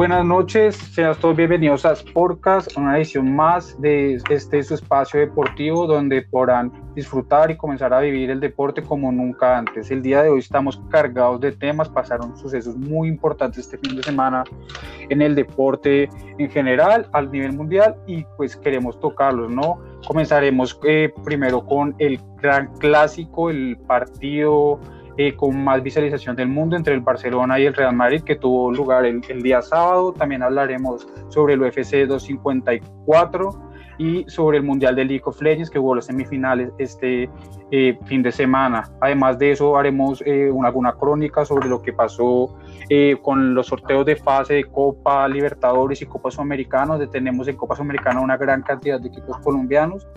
Buenas noches, sean todos bienvenidos a Sportcast, una edición más de este su espacio deportivo donde podrán disfrutar y comenzar a vivir el deporte como nunca antes. El día de hoy estamos cargados de temas, pasaron sucesos muy importantes este fin de semana en el deporte en general, al nivel mundial y pues queremos tocarlos, ¿no? Comenzaremos eh, primero con el gran clásico, el partido eh, con más visualización del mundo entre el Barcelona y el Real Madrid que tuvo lugar el, día sábado. También hablaremos sobre el UFC 254 y sobre el Mundial de League of Legends que hubo las semifinales este eh, fin de semana. Además de eso haremos eh, una, alguna crónica sobre lo que pasó con los sorteos de fase de Copa Libertadores y Copa Sudamericana, donde tenemos en Copa Sudamericana una gran cantidad de equipos colombianos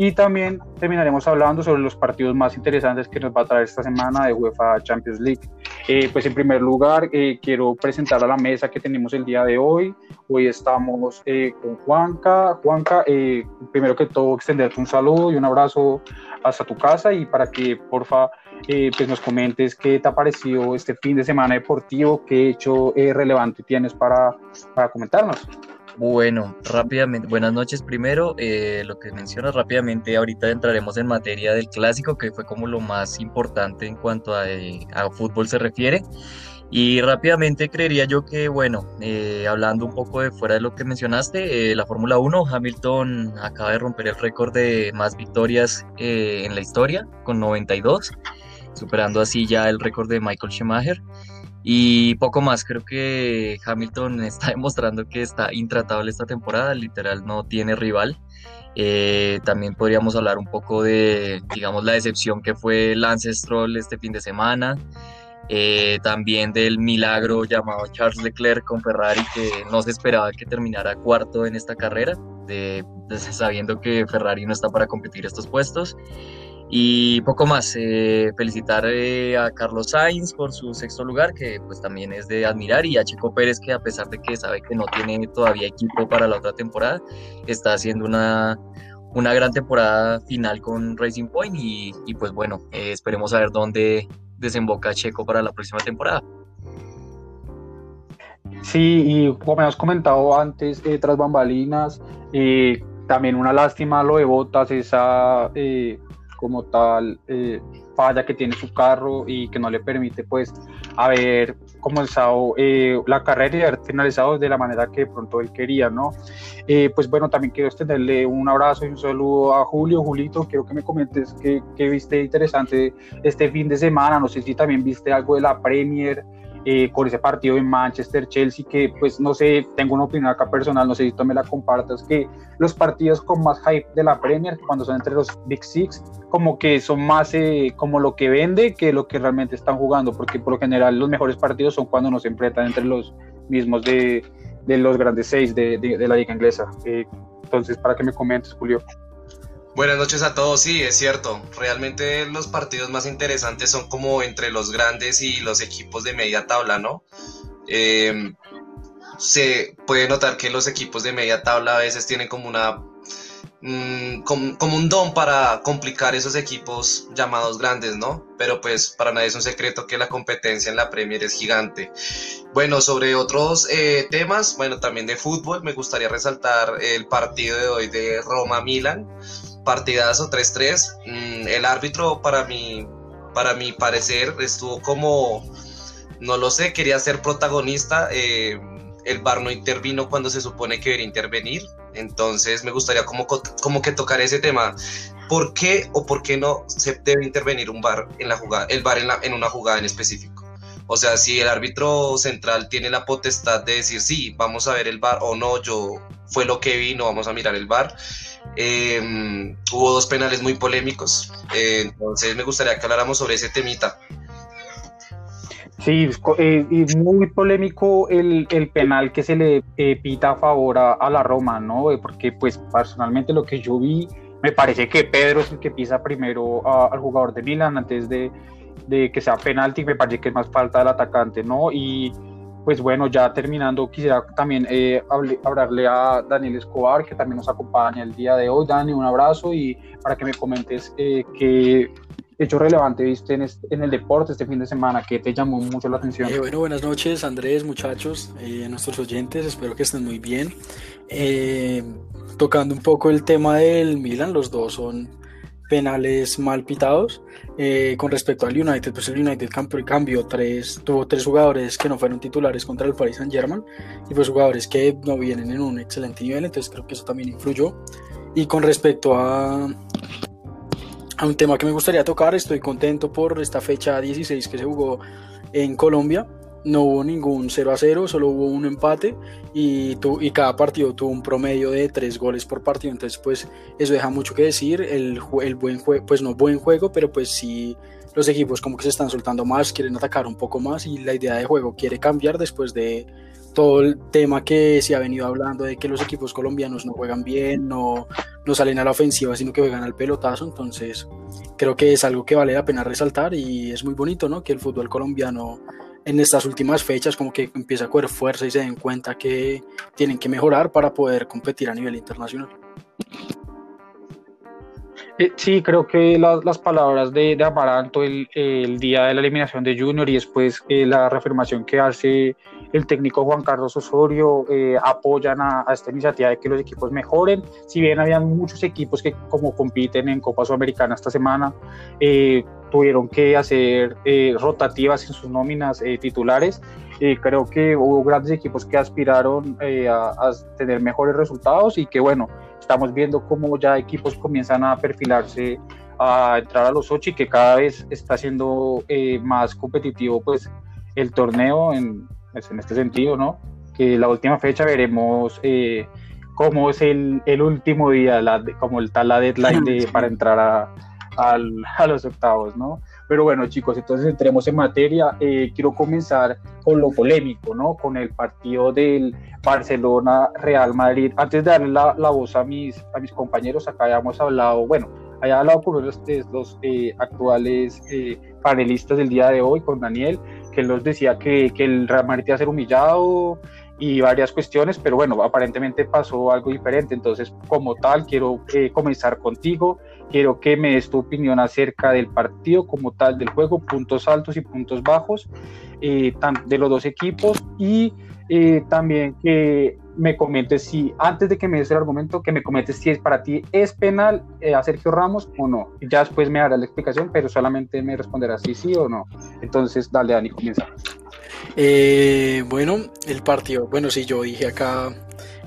y también terminaremos hablando sobre los partidos más interesantes que nos va a traer esta semana de UEFA Champions League. Eh, pues en primer lugar, eh, quiero presentar a la mesa que tenemos el día de hoy. Hoy estamos eh, con Juanca. Juanca, primero que todo, extenderte un saludo y un abrazo hasta tu casa y para que, porfa, pues nos comentes qué te ha parecido este fin de semana deportivo, qué hecho relevante tienes para, para comentarnos. Bueno, rápidamente, buenas noches primero. Eh, lo que mencionas rápidamente, ahorita entraremos en materia del clásico, que fue como lo más importante en cuanto a, eh, fútbol se refiere. Y rápidamente creería yo que, bueno, eh, hablando un poco de fuera de lo que mencionaste, la Fórmula 1, Hamilton acaba de romper el récord de más victorias en la historia, con 92, superando así ya el récord de Michael Schumacher. Y poco más, creo que Hamilton está demostrando que está intratable esta temporada, literal no tiene rival. Eh, también podríamos hablar un poco de, digamos, la decepción que fue Lance Stroll este fin de semana. Eh, también del milagro llamado Charles Leclerc con Ferrari, que no se esperaba que terminara cuarto en esta carrera, de, sabiendo que Ferrari no está para competir estos puestos. Y poco más, eh, felicitar eh, a Carlos Sainz por su sexto lugar, que pues también es de admirar, y a Checo Pérez, que a pesar de que sabe que no tiene todavía equipo para la otra temporada, está haciendo una, una gran temporada final con Racing Point y, pues bueno, eh, esperemos a ver dónde desemboca Checo para la próxima temporada. Sí, y como hemos comentado antes, tras bambalinas, también una lástima lo de Botas, esa como tal eh, falla que tiene su carro y que no le permite pues haber comenzado eh, la carrera y haber finalizado de la manera que de pronto él quería, ¿no? Eh, pues bueno, también quiero extenderle un abrazo y un saludo a Julio. Julito, quiero que me comentes qué, qué viste interesante este fin de semana, no sé si también viste algo de la Premier, eh, con ese partido en Manchester-Chelsea, que pues no sé, tengo una opinión acá personal, no sé si tú me la compartas, que los partidos con más hype de la Premier, cuando son entre los Big Six, como que son más eh, como lo que vende que lo que realmente están jugando, porque por lo general los mejores partidos son cuando nos enfrentan entre los mismos de, de los grandes seis de, de, la liga inglesa. Eh, entonces, para que me comentes, Julio. Buenas noches a todos, sí, es cierto. Realmente los partidos más interesantes son como entre los grandes y los equipos de media tabla, ¿no? Eh, se puede notar que los equipos de media tabla a veces tienen como una mm, como, un don para complicar esos equipos llamados grandes, ¿no? Pero pues para nadie es un secreto que la competencia en la Premier es gigante. Bueno, sobre otros eh, temas, bueno, también de fútbol, me gustaría resaltar el partido de hoy de Roma-Milan partidazo 3-3. Mm, el árbitro, para mi, para mi parecer, estuvo como, no lo sé, quería ser protagonista. Eh, el VAR no intervino cuando se supone que debería intervenir. Entonces me gustaría como, como que tocar ese tema. ¿Por qué o por qué no se debe intervenir un VAR en la jugada, el VAR en, en una jugada en específico? O sea, si el árbitro central tiene la potestad de decir, sí, vamos a ver el VAR o no, yo fue lo que vi, no vamos a mirar el VAR. Em, hubo dos penales muy polémicos, eh, entonces me gustaría que habláramos sobre ese temita. Sí, eh, muy polémico el, el, penal que se le eh, pita a favor a, la Roma, ¿no? Porque pues personalmente lo que yo vi, me parece que Pedro es el que pisa primero al jugador de Milan antes de, de, que sea penalti, me parece que es más falta del atacante, ¿no? Y pues bueno, ya terminando, quisiera también eh, hablarle a Daniel Escobar, que también nos acompaña el día de hoy. Dani, un abrazo y para que me comentes eh, qué, hecho relevante viste en, en, el deporte este fin de semana que te llamó mucho la atención? Eh, bueno, buenas noches Andrés, muchachos, eh, nuestros oyentes, espero que estén muy bien. Eh, tocando un poco el tema del Milan, los dos son penales mal pitados. Eh, con respecto al United, pues el United cambió tres, tuvo tres jugadores que no fueron titulares contra el Paris Saint Germain y pues jugadores que no vienen en un excelente nivel, entonces creo que eso también influyó. Y con respecto a, a un tema que me gustaría tocar, estoy contento por esta fecha 16 que se jugó en Colombia no hubo ningún 0 a 0, solo hubo un empate y, y cada partido tuvo un promedio de 3 goles por partido, entonces pues eso deja mucho que decir, el, el buen juego, pues no buen juego, pero pues sí los equipos como que se están soltando más, quieren atacar un poco más y la idea de juego quiere cambiar después de todo el tema que se ha venido hablando de que los equipos colombianos no juegan bien, no, no salen a la ofensiva, sino que juegan al pelotazo. Entonces, creo que es algo que vale la pena resaltar y es muy bonito, ¿no? Que el fútbol colombiano en estas últimas fechas como que empieza a coger fuerza y se den cuenta que tienen que mejorar para poder competir a nivel internacional. Eh, sí, creo que las palabras de, de Amaranto el, el, día de la eliminación de Junior y después eh, la reafirmación que hace el técnico Juan Carlos Osorio eh, apoyan a, a, esta iniciativa de que los equipos mejoren. Si bien habían muchos equipos que como compiten en Copa Sudamericana esta semana, tuvieron que hacer rotativas en sus nóminas titulares. creo que hubo grandes equipos que aspiraron a, a tener mejores resultados y que bueno, estamos viendo cómo ya equipos comienzan a perfilarse a entrar a los ocho y que cada vez está siendo eh, más competitivo pues el torneo en, pues, en, este sentido, ¿no? Que la última fecha veremos eh, cómo es el, el, último día, la, como está la deadline de, para entrar a, a, a los octavos, ¿no? Pero bueno, chicos, entonces entremos en materia. Eh, quiero comenzar con lo polémico, ¿no? Con el partido del Barcelona-Real Madrid. Antes de darle la, la, voz a mis, a mis compañeros, acá habíamos hablado, bueno, había hablado con los, los eh, actuales eh, panelistas del día de hoy, con Daniel, que él nos decía que, que el Real Madrid iba a ser humillado, y varias cuestiones, pero bueno, aparentemente pasó algo diferente. Entonces, como tal, quiero eh, comenzar contigo, quiero que me des tu opinión acerca del partido como tal, del juego, puntos altos y puntos bajos eh, de los dos equipos y eh, también que me comentes si, antes de que me des el argumento, que me comentes si es para ti es penal a Sergio Ramos o no. Ya después me darás la explicación, pero solamente me responderás si sí o no. Entonces, dale, Dani, comienza. Eh, bueno, el partido, bueno, sí, yo dije acá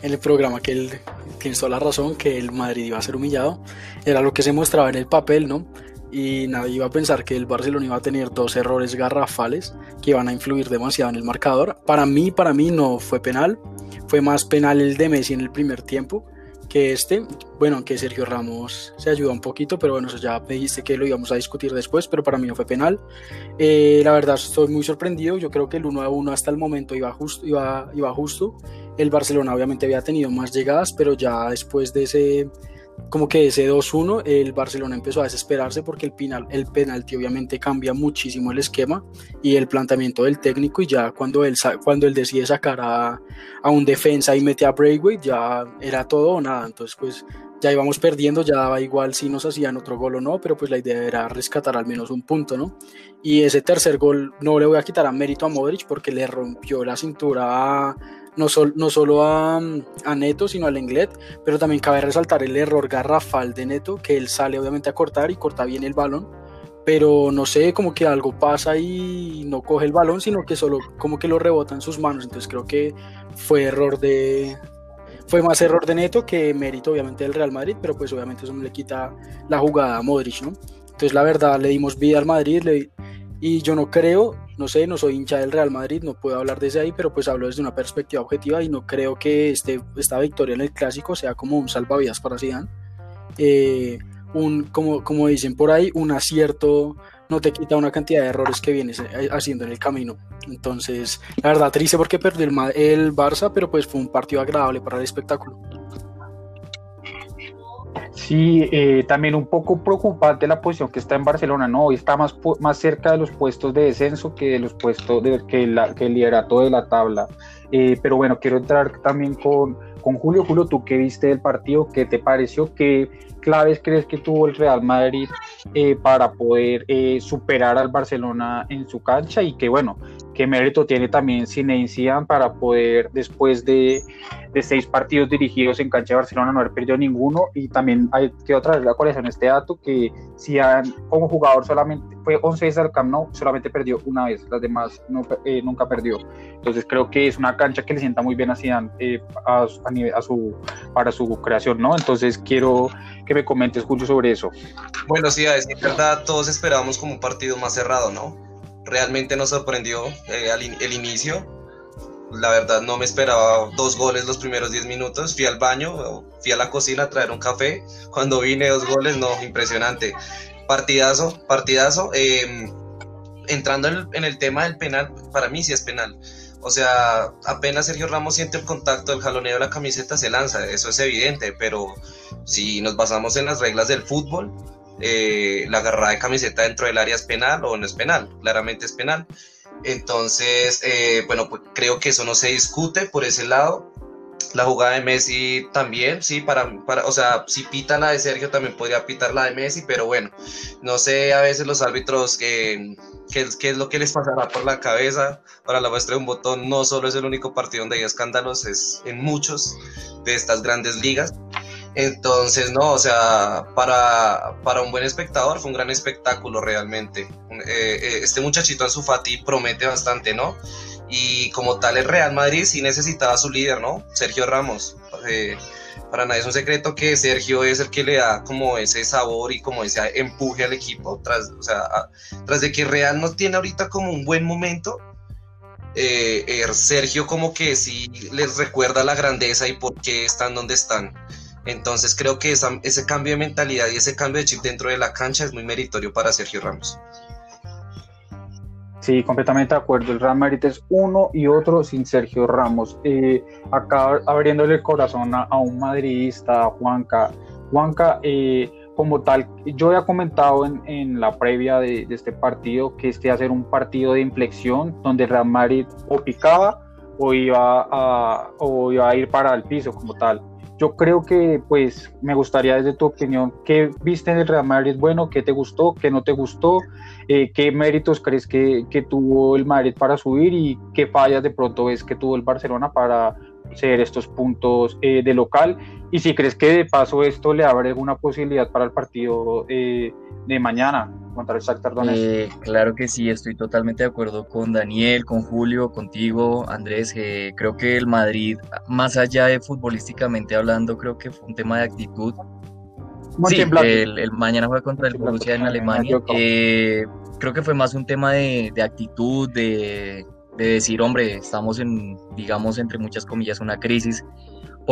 en el programa que él tiene toda la razón, que el Madrid iba a ser humillado, era lo que se mostraba en el papel, ¿no? Y nadie iba a pensar que el Barcelona iba a tener dos errores garrafales que iban a influir demasiado en el marcador. Para mí, para mí no fue penal, fue más penal el de Messi en el primer tiempo que este. Bueno, aunque Sergio Ramos se ayuda un poquito, pero bueno, eso ya me dijiste que lo íbamos a discutir después, pero para mí no fue penal. Eh, la verdad, estoy muy sorprendido. Yo creo que el 1 a 1 hasta el momento iba justo. Iba, iba justo. El Barcelona obviamente había tenido más llegadas, pero ya después de ese como que ese 2-1 el Barcelona empezó a desesperarse porque el, penal, el penalti obviamente cambia muchísimo el esquema y el planteamiento del técnico y ya cuando él, cuando él decide sacar a, a un defensa y mete a Braithwaite ya era todo o nada, entonces pues ya íbamos perdiendo, ya daba igual si nos hacían otro gol o no, pero pues la idea era rescatar al menos un punto, ¿no? Y ese tercer gol no le voy a quitar a mérito a Modric porque le rompió la cintura a no, no solo a, a, Neto, sino al Lenglet, pero también cabe resaltar el error garrafal de Neto, que él sale obviamente a cortar y corta bien el balón, pero no sé, como que algo pasa y no coge el balón, sino que solo como que lo rebota en sus manos, entonces creo que fue error de... Fue más error de Neto que mérito obviamente del Real Madrid, pero pues obviamente eso no le quita la jugada a Modric, ¿no? Entonces la verdad le dimos vida al Madrid y yo no creo, no sé, no soy hincha del Real Madrid, no puedo hablar desde ahí, pero pues hablo desde una perspectiva objetiva y no creo que este, esta victoria en el clásico sea como un salvavidas para Zidane. Eh, un, como, como dicen por ahí, un acierto no te quita una cantidad de errores que vienes eh, haciendo en el camino. Entonces, la verdad, triste porque perdió el, el Barça, pero pues fue un partido agradable para el espectáculo. Sí, eh, también un poco preocupante la posición que está en Barcelona, ¿no? Está más, más cerca de los puestos de descenso que de los puestos de, que el liderato de la tabla. Eh, pero bueno, quiero entrar también con, con Julio. Julio, ¿tú qué viste del partido? ¿Qué te pareció? ¿Qué claves crees que tuvo el Real Madrid eh, para poder eh, superar al Barcelona en su cancha? Y que bueno, qué mérito tiene también Zinedine para poder después de, de, seis partidos dirigidos en cancha de Barcelona no haber perdido ninguno y también hay que otra vez la colección este dato que si han, como jugador solamente fue 11 veces al Camp Nou solamente perdió una vez las demás no, eh, nunca perdió. Entonces creo que es una cancha que le sienta muy bien a Zidane eh, a, a, nivel, a, su para su creación no entonces quiero que me comentes Julio sobre eso bueno sí a decir verdad todos esperábamos como un partido más cerrado no realmente nos sorprendió eh, el inicio. La verdad no me esperaba dos goles los primeros 10 minutos. Fui al baño, fui a la cocina a traer un café. Cuando vine dos goles, no, impresionante. Partidazo, partidazo. Eh, entrando en el, en el, tema del penal, para mí sí es penal. O sea, apenas Sergio Ramos siente el contacto, el jaloneo de la camiseta se lanza, eso es evidente, pero si nos basamos en las reglas del fútbol, eh, la agarrada de camiseta dentro del área es penal o no es penal, claramente es penal. Entonces, eh, bueno, pues creo que eso no se discute por ese lado. La jugada de Messi también, sí, para, para, o sea, si pita la de Sergio también podría pitar la de Messi, pero bueno, no sé a veces los árbitros que, qué es lo que les pasará por la cabeza para la muestra de un botón. No solo es el único partido donde hay escándalos, es en muchos de estas grandes ligas. Entonces, no, o sea, para, para un buen espectador fue un gran espectáculo realmente. Eh, eh, este muchachito Ansu Fati promete bastante, ¿no? Y como tal el Real Madrid sí necesitaba a su líder, ¿no? Sergio Ramos. Eh, para nadie es un secreto que Sergio es el que le da como ese sabor y como ese empuje al equipo. Tras, o sea, tras de que Real no tiene ahorita como un buen momento, Sergio como que sí les recuerda la grandeza y por qué están donde están. Entonces creo que ese cambio de mentalidad y ese cambio de chip dentro de la cancha es muy meritorio para Sergio Ramos. Sí, completamente de acuerdo. El Real Madrid es uno y otro sin Sergio Ramos. Eh, acá abriéndole el corazón a, un madridista, Juanca. Juanca, eh, como tal, yo había comentado en, la previa de, este partido que este iba a ser un partido de inflexión donde el Real Madrid o picaba o iba a, o iba a ir para el piso como tal yo creo que pues me gustaría desde tu opinión, ¿qué viste en el Real Madrid bueno? ¿Qué te gustó? ¿Qué no te gustó? Eh, ¿Qué méritos crees que, que, tuvo el Madrid para subir y qué fallas de pronto ves que tuvo el Barcelona para ser estos puntos eh, de local? Y si crees que de paso esto le abre alguna posibilidad para el partido eh, de mañana contra el Shakhtar Donetsk. claro que sí, estoy totalmente de acuerdo con Daniel, con Julio, contigo, Andrés. creo que el Madrid, más allá de futbolísticamente hablando, creo que fue un tema de actitud. Sí, el, mañana juega contra el Borussia en Alemania. Eh, creo que fue más un tema de, de actitud, de, de, decir, hombre, estamos en, digamos, entre muchas comillas, una crisis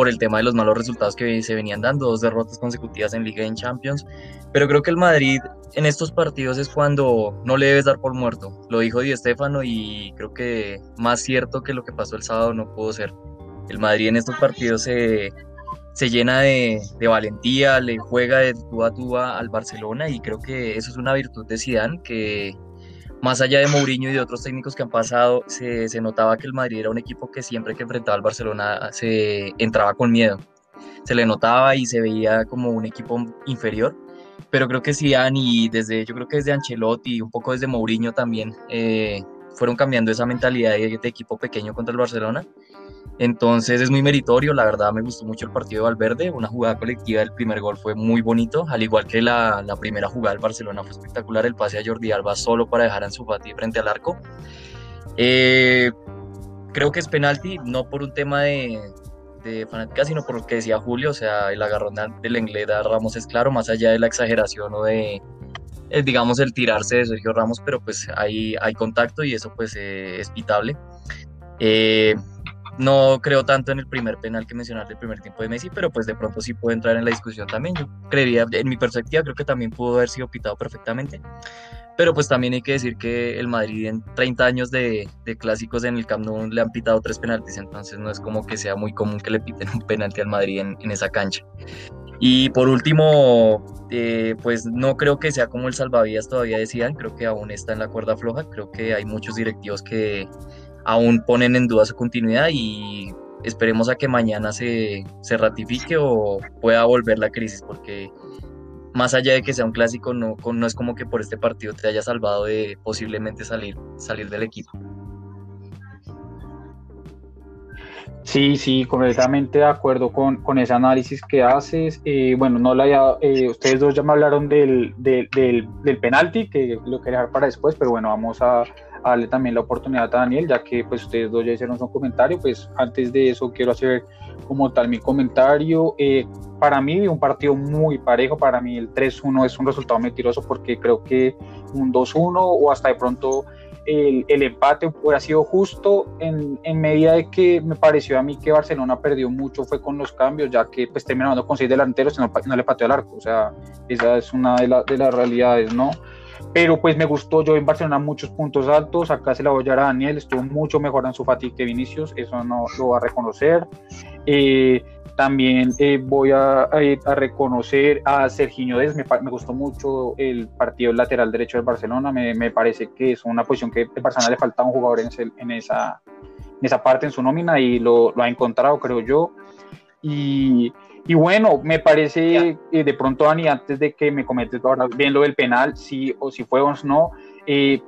por el tema de los malos resultados que se venían dando, dos derrotas consecutivas en Liga y en Champions. Pero creo que el Madrid en estos partidos es cuando no le debes dar por muerto. Lo dijo Di Stéfano y creo que más cierto que lo que pasó el sábado no pudo ser. El Madrid en estos partidos se, se llena de, valentía, le juega de tú a tú al Barcelona y creo que eso es una virtud de Zidane que más allá de Mourinho y de otros técnicos que han pasado, se, se, notaba que el Madrid era un equipo que siempre que enfrentaba al Barcelona se entraba con miedo. Se le notaba y se veía como un equipo inferior. Pero creo que Zidane y desde, yo creo que desde Ancelotti y un poco desde Mourinho también eh, fueron cambiando esa mentalidad de, de equipo pequeño contra el Barcelona entonces es muy meritorio, la verdad me gustó mucho el partido de Valverde, una jugada colectiva, el primer gol fue muy bonito, al igual que la, la primera jugada del Barcelona fue espectacular, el pase a Jordi Alba solo para dejar a su Fati frente al arco. Eh, creo que es penalti, no por un tema de, de fanática, sino por lo que decía Julio, o sea, el agarrón del inglés a Ramos es claro, más allá de la exageración o de, eh, digamos, el tirarse de Sergio Ramos, pero pues hay, hay contacto y eso pues eh, es pitable. Eh, no creo tanto en el primer penal que mencionaste, el primer tiempo de Messi, pero pues de pronto sí puede entrar en la discusión también. Yo creería, en mi perspectiva, creo que también pudo haber sido pitado perfectamente. Pero pues también hay que decir que el Madrid en 30 años de, clásicos en el Camp Nou le han pitado tres penaltis, entonces no es como que sea muy común que le piten un penalti al Madrid en, esa cancha. Y por último, eh, pues no creo que sea como el salvavidas todavía decían, creo que aún está en la cuerda floja, creo que hay muchos directivos que aún ponen en duda su continuidad y esperemos a que mañana se, se ratifique o pueda volver la crisis, porque más allá de que sea un clásico, no, no es como que por este partido te haya salvado de posiblemente salir, salir del equipo. Sí, sí, completamente de acuerdo con, con ese análisis que haces. Eh, bueno, no la eh, ustedes dos ya me hablaron del, del, del, penalti, que lo quería dejar para después, pero bueno, vamos a, darle también la oportunidad a Daniel, ya que pues ustedes dos ya hicieron su comentario, pues antes de eso quiero hacer como tal mi comentario. Eh, para mí un partido muy parejo, para mí el 3-1 es un resultado mentiroso porque creo que un 2-1 o hasta de pronto el, el, empate hubiera sido justo en, en, medida de que me pareció a mí que Barcelona perdió mucho fue con los cambios, ya que pues terminando con seis delanteros y no, no, le pateó al arco, o sea, esa es una de, la, de las realidades, ¿no? Pero pues me gustó, yo en Barcelona muchos puntos altos, acá se la voy a a Daniel, estuvo mucho mejor en su fatigue que Vinicius, eso no lo va a reconocer. Eh, también eh, voy a, a, reconocer a Serginho Des, me, gustó mucho el partido lateral derecho del Barcelona, me, parece que es una posición que a Barcelona le faltaba un jugador en, ese, en, esa, en esa parte en su nómina y lo, lo ha encontrado, creo yo. Y, y bueno, me parece eh, de pronto, Dani, antes de que me comentes ahora bien lo del penal, si o si fue o no, eh,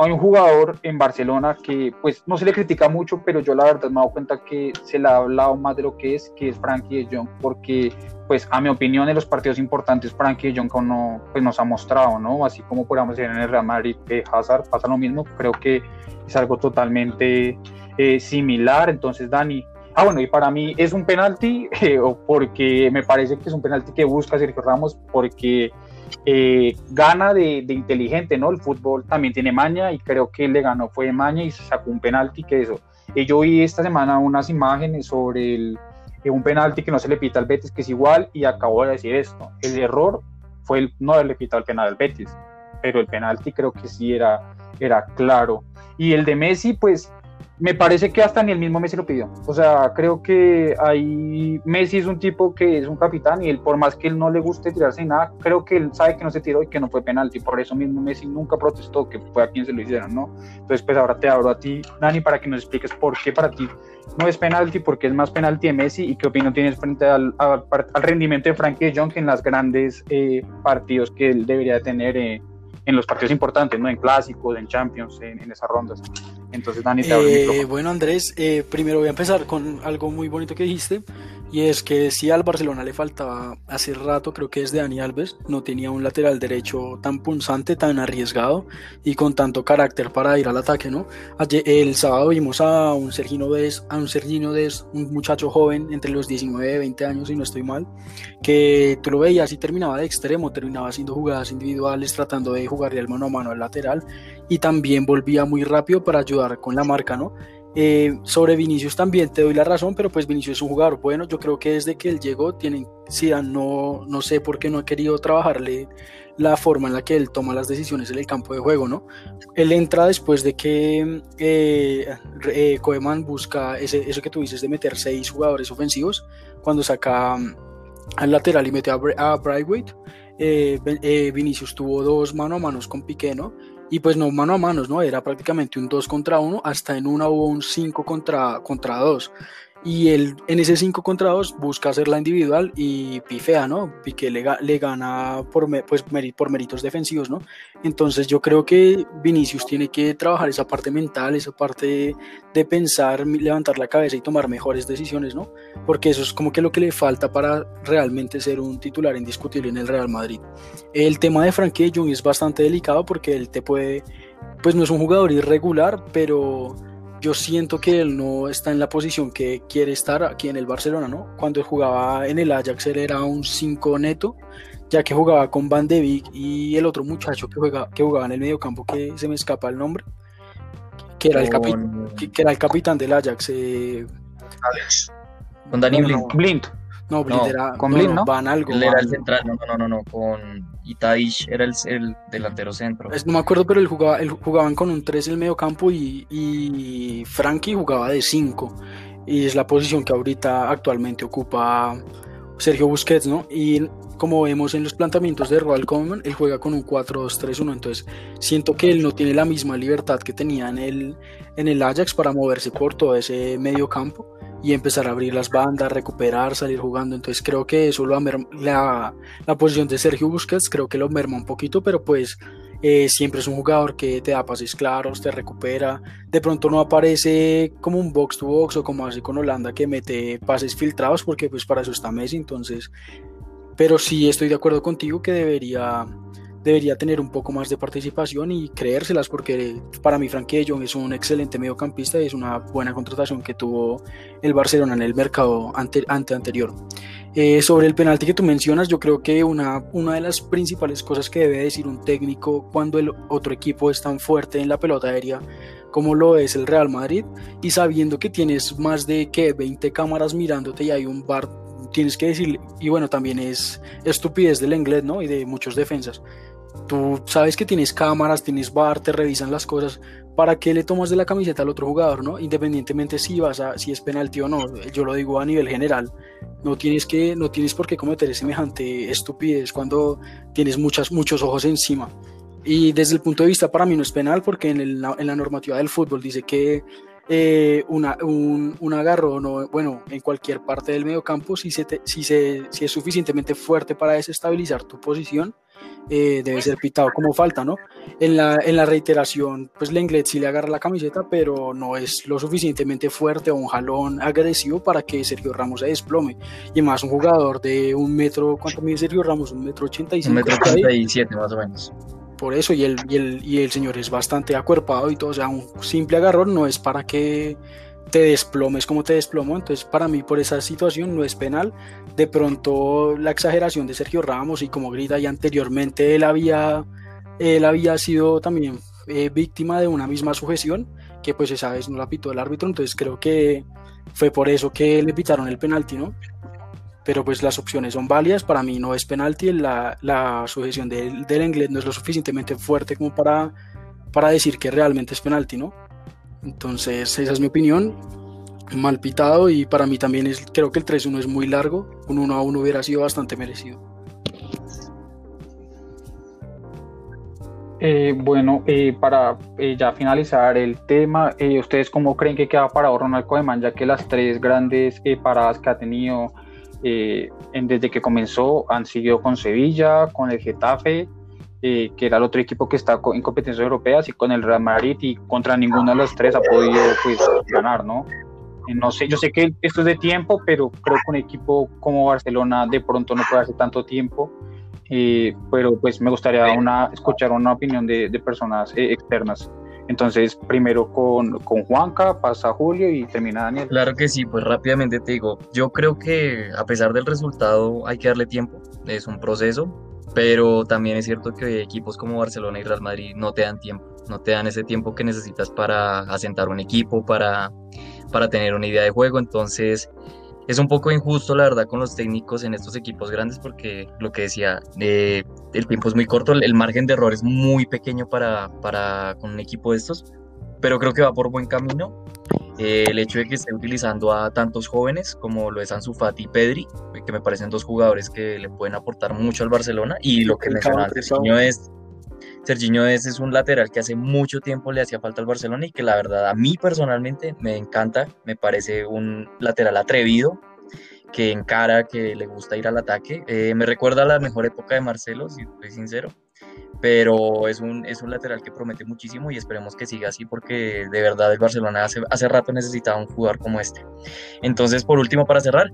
hay un jugador en Barcelona que pues no se le critica mucho, pero yo la verdad me he dado cuenta que se le ha hablado más de lo que es, que es Frankie de Jong, porque pues a mi opinión en los partidos importantes Frankie de Jong no, pues, nos ha mostrado, ¿no? Así como podríamos decir en el Real Madrid que Hazard pasa lo mismo, creo que es algo totalmente eh, similar, entonces Dani, Ah, bueno, y para mí es un penalti, eh, porque me parece que es un penalti que busca Sergio Ramos, porque eh, gana de, de, inteligente, ¿no? El fútbol también tiene maña y creo que él le ganó fue de maña y sacó un penalti que eso. Y yo vi esta semana unas imágenes sobre el, eh, un penalti que no se le pita al Betis, que es igual, y acabo de decir esto. El error fue el no haberle pitado el penal al Betis, pero el penalti creo que sí era, era claro. Y el de Messi, pues me parece que hasta ni el mismo Messi lo pidió. O sea, creo que ahí Messi es un tipo que es un capitán y él, por más que él no le guste tirarse ni nada, creo que él sabe que no se tiró y que no fue penalti. Por eso mismo Messi nunca protestó que fue a quien se lo hicieron, ¿no? Entonces, pues ahora te abro a ti, Dani, para que nos expliques por qué para ti no es penalti, porque es más penalti de Messi y qué opinión tienes frente al, rendimiento de Frankie de Jong en los grandes eh, partidos que él debería tener eh, en los partidos importantes, ¿no? En clásicos, en Champions, en esas rondas. Entonces, Dani, te eh, Bueno, Andrés, eh, primero voy a empezar con algo muy bonito que dijiste, y es que si al Barcelona le faltaba hace rato, creo que es de Dani Alves, no tenía un lateral derecho tan punzante, tan arriesgado y con tanto carácter para ir al ataque, ¿no? Ayer, el sábado vimos a un Sergino Des, a un Sergino Des, un muchacho joven entre los 19 y 20 años, si no estoy mal, que tú lo veías y terminaba de extremo, terminaba haciendo jugadas individuales, tratando de jugarle el mano a mano al lateral y también volvía muy rápido para ayudar con la marca, ¿no? Eh, sobre Vinicius también te doy la razón, pero pues Vinicius es un jugador bueno. Yo creo que desde que él llegó, tienen, no, no sé por qué no ha querido trabajarle la forma en la que él toma las decisiones en el campo de juego, ¿no? Él entra después de que eh, eh Koeman busca ese, eso que tú dices de meter seis jugadores ofensivos, cuando saca al lateral y mete a, a Brightweight. Eh, Vinicius tuvo dos mano a manos con Piqué, ¿no? y pues no mano a manos, ¿no? Era prácticamente un 2 contra 1, hasta en una hubo un 5 contra, contra 2 y él en ese 5 contra 2 busca hacerla individual y pifea, ¿no? Piqué le, le gana por, pues, por méritos defensivos, ¿no? Entonces yo creo que Vinicius tiene que trabajar esa parte mental, esa parte de pensar, levantar la cabeza y tomar mejores decisiones, ¿no? Porque eso es como que lo que le falta para realmente ser un titular indiscutible en el Real Madrid. El tema de Frankie Jung es bastante delicado porque él te puede, pues no es un jugador irregular, pero yo siento que él no está en la posición que quiere estar aquí en el Barcelona, ¿no? Cuando jugaba en el Ajax él era un 5 neto, ya que jugaba con Van de Beek y el otro muchacho que, juega, que jugaba en el mediocampo, que se me escapa el nombre, que era, el, que, era el capitán del Ajax. Eh, con Dani Blind. No, Blind era con Blind, ¿no? Van algo. Él era el central, no, no, no, no, con Itaish era el, el delantero centro. no me acuerdo, pero él jugaba, él jugaban con un 3 en el medio campo y, y Frankie jugaba de 5. Y es la posición que ahorita actualmente ocupa Sergio Busquets, ¿no? Y como vemos en los planteamientos de Royal Coleman, él juega con un 4-2-3-1, entonces siento que él no tiene la misma libertad que tenía en el, en el Ajax para moverse por todo ese medio campo y empezar a abrir las bandas, recuperar, salir jugando. Entonces creo que eso lo la, la posición de Sergio Busquets, creo que lo merma un poquito, pero pues eh, siempre es un jugador que te da pases claros, te recupera. De pronto no aparece como un box to box o como hace con Holanda que mete pases filtrados porque pues para eso está Messi. Entonces, pero sí estoy de acuerdo contigo que debería debería tener un poco más de participación y creérselas porque para mí Frankie de Jong es un excelente mediocampista y es una buena contratación que tuvo el Barcelona en el mercado ante, anterior. Eh, sobre el penalti que tú mencionas, yo creo que una, una de las principales cosas que debe decir un técnico cuando el otro equipo es tan fuerte en la pelota aérea como lo es el Real Madrid y sabiendo que tienes más de que 20 cámaras mirándote y hay un bar tienes que decir, y bueno, también es estupidez del inglés, ¿no? Y de muchos defensas. Tú sabes que tienes cámaras, tienes bar, te revisan las cosas. ¿Para qué le tomas de la camiseta al otro jugador, no? Independientemente si vas a, si es penalti o no. Yo lo digo a nivel general. No tienes que, no tienes por qué cometer semejante estupidez cuando tienes muchas, muchos ojos encima. Y desde el punto de vista para mí no es penal porque en, el, en la normativa del fútbol dice que eh, una, un, un, agarro, no, bueno, en cualquier parte del medio campo, si, se si, se, si es suficientemente fuerte para desestabilizar tu posición, eh, debe ser pitado como falta, ¿no? En la, en la reiteración, pues Lenglet sí le agarra la camiseta, pero no es lo suficientemente fuerte o un jalón agresivo para que Sergio Ramos se desplome. Y más un jugador de un metro, ¿cuánto mide Sergio Ramos? Un metro ochenta y Un metro ochenta y siete más o menos. Por eso, y el, y el, y el señor es bastante acuerpado y todo, o sea, un simple agarrón no es para que te desplomes como te desplomó. Entonces, para mí, por esa situación no es penal. De pronto, la exageración de Sergio Ramos y como grita y anteriormente él había, él había sido también eh, víctima de una misma sujeción, que pues esa vez no la pitó el árbitro. Entonces, creo que fue por eso que le pitaron el penalti, ¿no? Pero pues las opciones son válidas. Para mí no es penalti. La, la sujeción del, del inglés no es lo suficientemente fuerte como para, para decir que realmente es penalti, ¿no? Entonces, esa es mi opinión. Mal pitado y para mí también es, creo que el 3-1 es muy largo. Un 1 1 hubiera sido bastante merecido. Eh, bueno, eh, para eh, ya finalizar el tema, ¿ustedes cómo creen que queda parado Ronald Koeman? Ya que las tres grandes paradas que ha tenido desde que comenzó han seguido con Sevilla, con el Getafe eh, que era el otro equipo que está en competencias europeas y con el Real Madrid y contra ninguno de los tres ha podido pues, ganar, ¿no? Eh, no sé, yo sé que esto es de tiempo, pero creo que un equipo como Barcelona de pronto no puede hacer tanto tiempo, eh, pero pues me gustaría una, escuchar una opinión de, de personas externas. Entonces, primero con, con, Juanca, pasa Julio y termina Daniel. Claro que sí, pues rápidamente te digo, yo creo que a pesar del resultado hay que darle tiempo, es un proceso, pero también es cierto que equipos como Barcelona y Real Madrid no te dan tiempo, no te dan ese tiempo que necesitas para asentar un equipo, para, para tener una idea de juego, entonces es un poco injusto la verdad con los técnicos en estos equipos grandes porque lo que decía, eh, el tiempo es muy corto, el margen de error es muy pequeño para, para con un equipo de estos, pero creo que va por buen camino eh, el hecho de que esté utilizando a tantos jóvenes como lo es Ansu Fati y Pedri, que me parecen dos jugadores que le pueden aportar mucho al Barcelona. Y lo que mencionaba Serginho es, Serginho es, es un lateral que hace mucho tiempo le hacía falta al Barcelona y que la verdad a mí personalmente me encanta, me parece un lateral atrevido, que encara, que le gusta ir al ataque. Eh, me recuerda a la mejor época de Marcelo, si soy sincero pero es un, es un lateral que promete muchísimo y esperemos que siga así porque de verdad el Barcelona hace, hace rato necesitaba un jugador como este. Entonces, por último, para cerrar,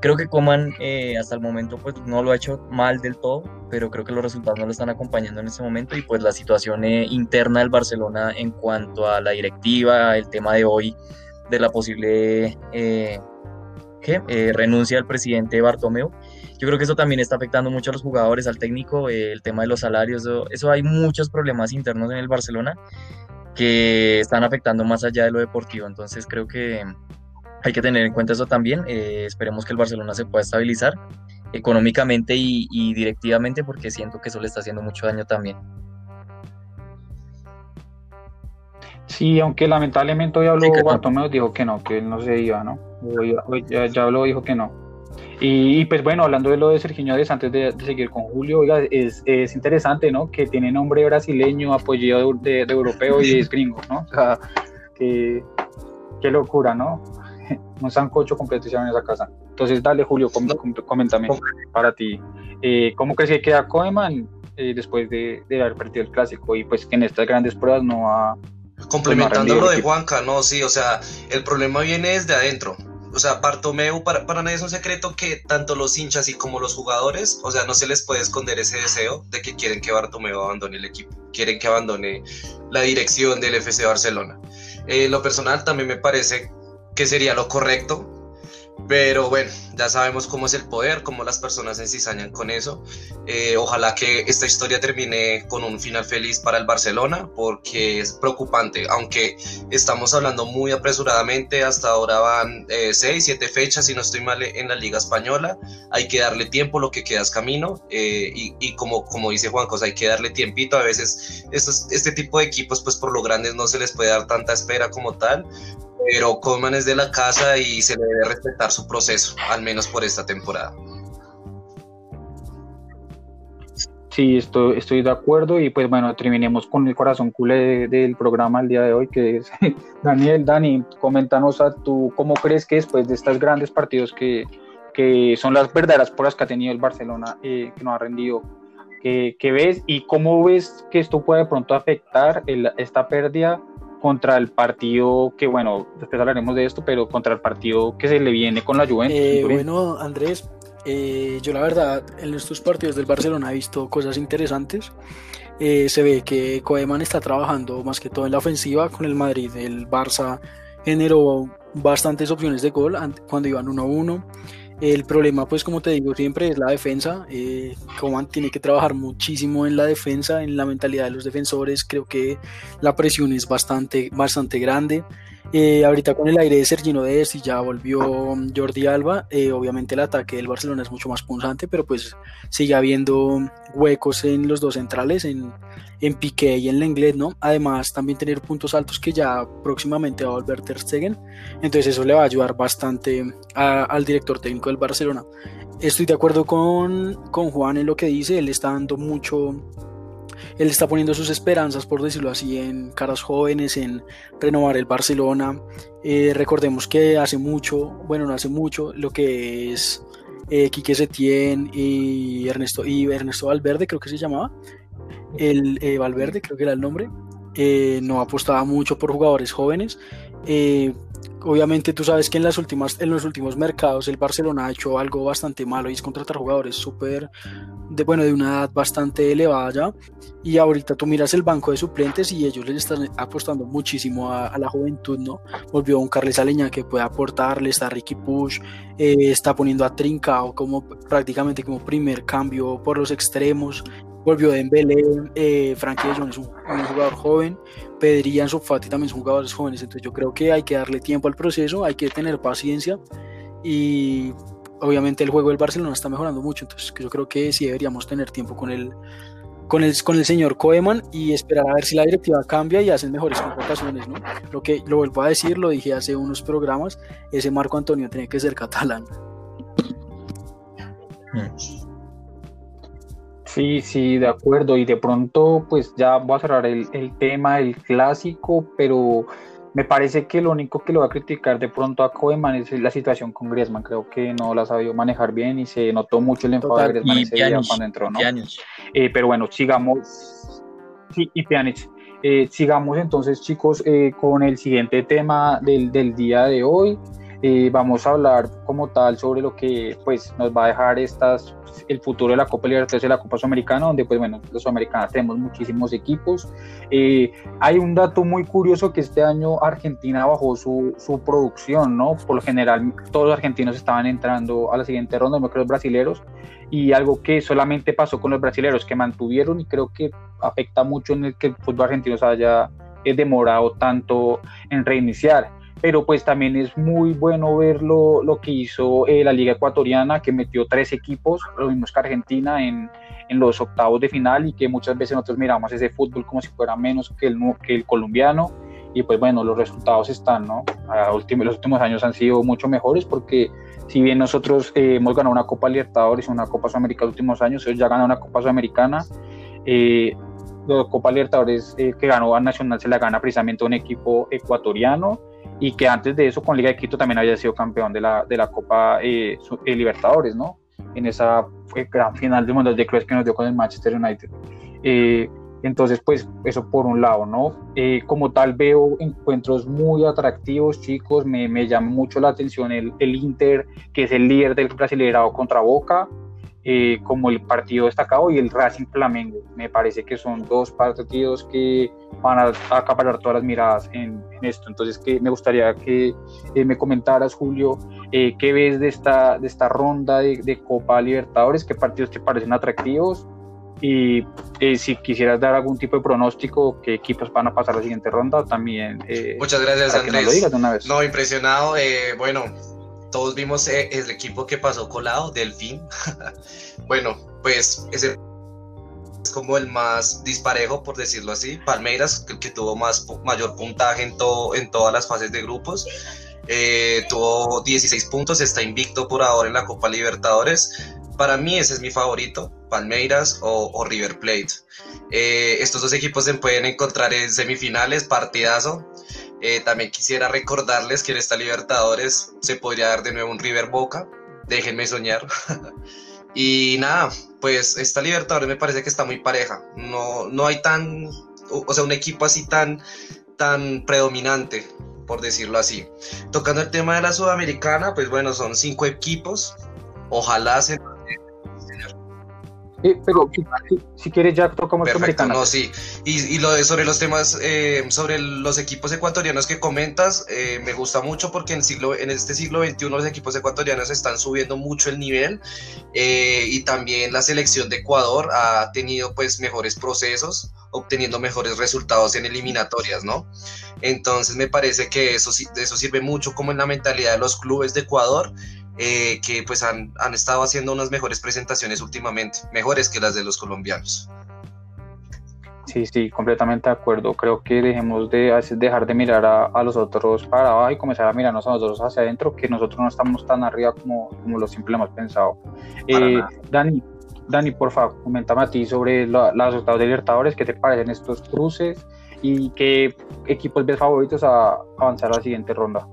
creo que Coman eh, hasta el momento pues no lo ha hecho mal del todo, pero creo que los resultados no lo están acompañando en este momento y pues la situación eh, interna del Barcelona en cuanto a la directiva, el tema de hoy de la posible eh, renuncia del presidente Bartomeu, yo creo que eso también está afectando mucho a los jugadores, al técnico, eh, el tema de los salarios, eso, hay muchos problemas internos en el Barcelona que están afectando más allá de lo deportivo, entonces creo que hay que tener en cuenta eso también, eh, esperemos que el Barcelona se pueda estabilizar económicamente y, directivamente porque siento que eso le está haciendo mucho daño también. Sí, aunque lamentablemente hoy habló Bartomeu, dijo que no, que él no se iba, ¿no? Hoy, ya, ya habló, dijo que no. Y, pues bueno, hablando de lo de Sergio antes de, seguir con Julio, oiga, es, es, interesante, ¿no? Que tiene nombre brasileño, apoyado de, europeo y es gringo, ¿no? O sea, qué locura, ¿no? Un sancocho completo hicieron en esa casa. Entonces, dale, Julio, coméntame para ti. Eh, ¿Cómo crees que queda Koeman eh, después de, de, haber perdido el clásico y pues que en estas grandes pruebas no ha... Complementando lo de Juanca, no, sí, o sea, el problema viene desde adentro o sea, Bartomeu, para, para nadie es un secreto que tanto los hinchas y como los jugadores, o sea, no se les puede esconder ese deseo de que quieren que Bartomeu abandone el equipo, quieren que abandone la dirección del FC Barcelona. Eh, lo personal también me parece que sería lo correcto, pero bueno, ya sabemos cómo es el poder, cómo las personas se con eso. Eh, ojalá que esta historia termine con un final feliz para el Barcelona, porque es preocupante, aunque estamos hablando muy apresuradamente, hasta ahora van eh, seis, siete fechas, si no estoy mal, en la Liga Española. Hay que darle tiempo, lo que queda es camino, eh, y, como, como dice Juan Cosa, hay que darle tiempito. A veces este tipo de equipos, pues por lo grandes no se les puede dar tanta espera como tal, pero Coleman es de la casa y se le debe respetar su proceso, al menos por esta temporada. Sí, estoy, estoy de acuerdo y pues bueno, terminemos con el corazón culé del programa el día de hoy, que es Daniel. Dani, coméntanos a tú, ¿cómo crees que después de estos grandes partidos que, que son las verdaderas pruebas que ha tenido el Barcelona, eh, que no ha rendido, que, ves y cómo ves que esto puede de pronto afectar esta pérdida contra el partido que, bueno, después hablaremos de esto, pero contra el partido que se le viene con la Juventus. Eh, bueno, Andrés, eh, yo la verdad en estos partidos del Barcelona he visto cosas interesantes. Eh, se ve que Koeman está trabajando más que todo en la ofensiva con el Madrid. El Barça generó bastantes opciones de gol cuando iban 1-1. El problema, pues como te digo siempre, es la defensa. Eh, Coman tiene que trabajar muchísimo en la defensa, en la mentalidad de los defensores. Creo que la presión es bastante, bastante grande. Eh, ahorita con el aire de Sergino Dest y ya volvió Jordi Alba, eh, obviamente el ataque del Barcelona es mucho más punzante, pero pues sigue habiendo huecos en los dos centrales, en, en Piqué y en Lenglet, ¿no? Además también tener puntos altos que ya próximamente va a volver Ter Stegen, entonces eso le va a ayudar bastante al director técnico del Barcelona. Estoy de acuerdo con, con Juan en lo que dice, él está dando mucho él está poniendo sus esperanzas, por decirlo así, en caras jóvenes, en renovar el Barcelona. Eh, recordemos que hace mucho, bueno, no hace mucho, lo que es eh, Quique Setién y Ernesto, y Ernesto Valverde, creo que se llamaba, el eh, Valverde, creo que era el nombre, eh, no apostaba mucho por jugadores jóvenes. obviamente tú sabes que en, las últimas, en los últimos mercados el Barcelona ha hecho algo bastante malo y es contratar jugadores súper de, bueno, de una edad bastante elevada ya. Y ahorita tú miras el banco de suplentes y ellos les están apostando muchísimo a, la juventud, ¿no? Volvió un Carles Aleña que puede aportarle, está Ricky Push, eh, está poniendo a Trincao como prácticamente como primer cambio por los extremos. Volvió Dembélé, eh, Frankie de es un, jugador joven, Pedri y Ansu Fati también son jugadores jóvenes, entonces yo creo que hay que darle tiempo al proceso, hay que tener paciencia y obviamente el juego del Barcelona está mejorando mucho, entonces yo creo que sí deberíamos tener tiempo con el, con el, con el señor Koeman y esperar a ver si la directiva cambia y hacen mejores contrataciones, ¿no? Lo que lo vuelvo a decir, lo dije hace unos programas, ese Marco Antonio tiene que ser catalán. Sí, sí, de acuerdo. Y de pronto, pues ya voy a cerrar el, el tema, el clásico, pero me parece que lo único que lo va a criticar de pronto a Koeman es la situación con Griezmann. Creo que no la ha sabido manejar bien y se notó mucho el enfado de Griezmann ese día cuando entró, ¿no? Eh, pero bueno, sigamos. Sí, y Pjanic. Eh, sigamos entonces, chicos, eh, con el siguiente tema del, del día de hoy. Vamos a hablar como tal sobre lo que pues nos va a dejar estas el futuro de la Copa Libertadores y la Copa Sudamericana, donde pues bueno, los sudamericanos tenemos muchísimos equipos. Eh, hay un dato muy curioso que este año Argentina bajó su, su, producción, ¿no? Por lo general todos los argentinos estaban entrando a la siguiente ronda, no creo los brasileros, y algo que solamente pasó con los brasileros que mantuvieron y creo que afecta mucho en el que el fútbol argentino se haya eh, demorado tanto en reiniciar pero pues también es muy bueno ver lo, que hizo eh, la Liga Ecuatoriana, que metió tres equipos, lo mismo que Argentina, en, en, los octavos de final y que muchas veces nosotros miramos ese fútbol como si fuera menos que el, que el colombiano y pues bueno, los resultados están, ¿no? Último, los últimos años han sido mucho mejores porque si bien nosotros eh, hemos ganado una Copa Libertadores una Copa Sudamericana los últimos años, ellos ya ganaron una Copa Sudamericana. Eh, la Copa Libertadores eh, que ganó a Nacional se la gana precisamente un equipo ecuatoriano y que antes de eso con Liga de Quito también había sido campeón de la, de la Copa eh, Libertadores, ¿no? En esa gran final del Mundial de Clubes que nos dio con el Manchester United. Entonces, pues eso por un lado, ¿no? Eh, como tal veo encuentros muy atractivos, chicos, me, me llama mucho la atención el, el, Inter, que es el líder del Brasileirado contra Boca, eh, como el partido destacado, y el Racing Flamengo. Me parece que son dos partidos que van a, acaparar todas las miradas en, en esto. Entonces, que me gustaría que eh, me comentaras, Julio, qué ves de esta, de esta ronda de, de Copa Libertadores, qué partidos te parecen atractivos y eh, si quisieras dar algún tipo de pronóstico, qué equipos van a pasar a la siguiente ronda, también. Eh, Muchas gracias, Andrés. Lo digas de una vez. No, impresionado. Eh, bueno, todos vimos eh, el equipo que pasó colado, Delfín. bueno, pues ese es como el más disparejo, por decirlo así. Palmeiras, el que tuvo más, mayor puntaje en, todo, en todas las fases de grupos. tuvo 16 puntos, está invicto por ahora en la Copa Libertadores para mí ese es mi favorito, Palmeiras o, River Plate. Eh, estos dos equipos se pueden encontrar en semifinales, partidazo. Eh, también quisiera recordarles que en esta Libertadores se podría dar de nuevo un River Boca. Déjenme soñar. y nada, pues esta Libertadores me parece que está muy pareja. No, no hay tan, o sea, un equipo así tan, tan predominante, por decirlo así. Tocando el tema de la Sudamericana, pues bueno, son cinco equipos. Ojalá se pero si, quieres ya tocamos Perfecto, no, sí. Y, y, lo de sobre los temas, eh, sobre los equipos ecuatorianos que comentas, eh, me gusta mucho porque en, siglo, en este siglo XXI los equipos ecuatorianos están subiendo mucho el nivel eh, y también la selección de Ecuador ha tenido pues mejores procesos, obteniendo mejores resultados en eliminatorias, ¿no? Entonces me parece que eso, eso sirve mucho como en la mentalidad de los clubes de Ecuador eh, que pues han, han, estado haciendo unas mejores presentaciones últimamente, mejores que las de los colombianos. Sí, sí, completamente de acuerdo. Creo que dejemos de dejar de mirar a, los otros para abajo y comenzar a mirarnos a nosotros hacia adentro, que nosotros no estamos tan arriba como, como lo siempre hemos pensado. Eh, Dani, Dani, por favor, coméntame a ti sobre los resultados de Libertadores, qué te parecen estos cruces y qué equipos ves favoritos a avanzar a la siguiente ronda.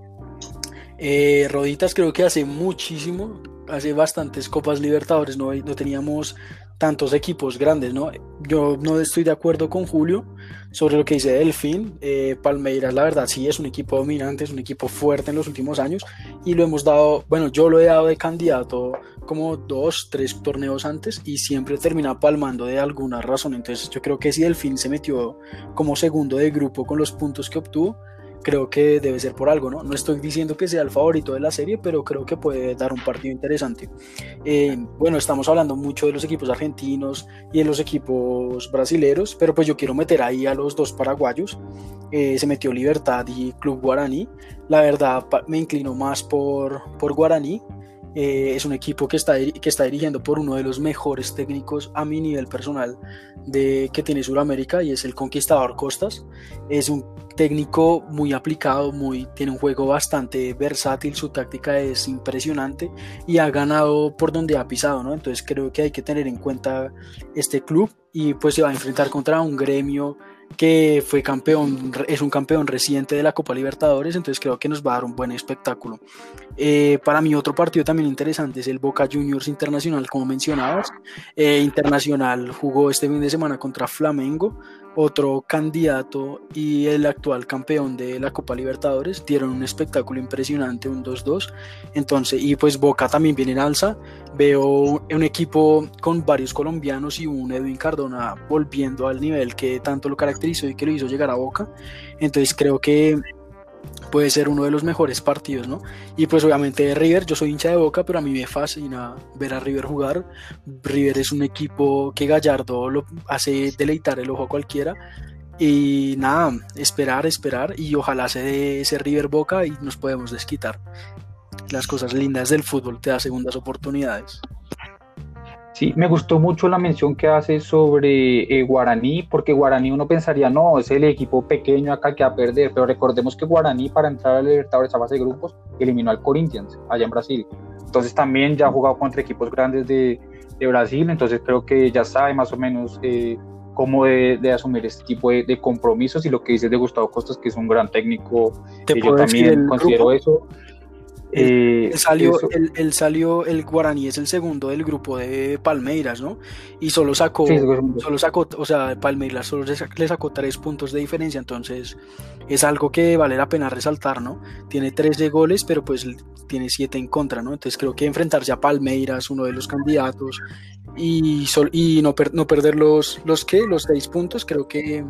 Eh, Roditas creo que hace muchísimo, hace bastantes Copas Libertadores, no, no teníamos tantos equipos grandes, ¿no? Yo no estoy de acuerdo con Julio sobre lo que dice Delfín. Eh, Palmeiras, la verdad, sí es un equipo dominante, es un equipo fuerte en los últimos años y lo hemos dado, bueno, yo lo he dado de candidato como dos, tres torneos antes y siempre termina palmando de alguna razón. Entonces yo creo que si Delfín se metió como segundo de grupo con los puntos que obtuvo, creo que debe ser por algo, ¿no? No estoy diciendo que sea el favorito de la serie, pero creo que puede dar un partido interesante. Eh, bueno, estamos hablando mucho de los equipos argentinos y de los equipos brasileros, pero pues yo quiero meter ahí a los dos paraguayos. Eh, se metió Libertad y Club Guaraní. La verdad me inclino más por, por Guaraní. Eh, es un equipo que está, que está dirigiendo por uno de los mejores técnicos a mi nivel personal de, que tiene Sudamérica y es el Conquistador Costas. Es un técnico muy aplicado, muy, tiene un juego bastante versátil, su táctica es impresionante y ha ganado por donde ha pisado, ¿no? Entonces creo que hay que tener en cuenta este club y pues se va a enfrentar contra un gremio que fue campeón, es un campeón reciente de la Copa Libertadores, entonces creo que nos va a dar un buen espectáculo. Eh, para mí otro partido también interesante es el Boca Juniors Internacional, como mencionabas. Eh, Internacional jugó este fin de semana contra Flamengo, otro candidato y el actual campeón de la Copa Libertadores. Dieron un espectáculo impresionante, un 2-2. Entonces, y pues Boca también viene en alza. Veo un equipo con varios colombianos y un Edwin Cardona volviendo al nivel que tanto lo caracterizó y que lo hizo llegar a Boca. Entonces creo que puede ser uno de los mejores partidos, ¿no? Y pues obviamente River, yo soy hincha de Boca, pero a mí me fascina ver a River jugar. River es un equipo que Gallardo lo hace deleitar el ojo a cualquiera. Y nada, esperar, esperar y ojalá se dé ese River Boca y nos podemos desquitar. Las cosas lindas del fútbol te da segundas oportunidades. Sí, me gustó mucho la mención que hace sobre eh, Guaraní, porque Guaraní uno pensaría, no, es el equipo pequeño acá que va a perder, pero recordemos que Guaraní para entrar a la Libertadores a base de grupos eliminó al Corinthians allá en Brasil. Entonces también ya ha jugado contra equipos grandes de, de Brasil, entonces creo que ya sabe más o menos eh, cómo de, de, asumir este tipo de, de, compromisos y lo que dices de Gustavo Costas, que es un gran técnico, ¿Te yo también considero grupo? eso. Eh, él, salió, él, él, salió, el Guaraní es el segundo del grupo de Palmeiras, ¿no? Y solo sacó, sí, solo sacó, o sea, Palmeiras solo le sacó tres puntos de diferencia, entonces es algo que vale la pena resaltar, ¿no? Tiene 13 goles, pero pues tiene 7 en contra, ¿no? Entonces creo que enfrentarse a Palmeiras, uno de los candidatos, y, sol, y no, per, no perder los, los, ¿qué? Los 6 puntos, creo que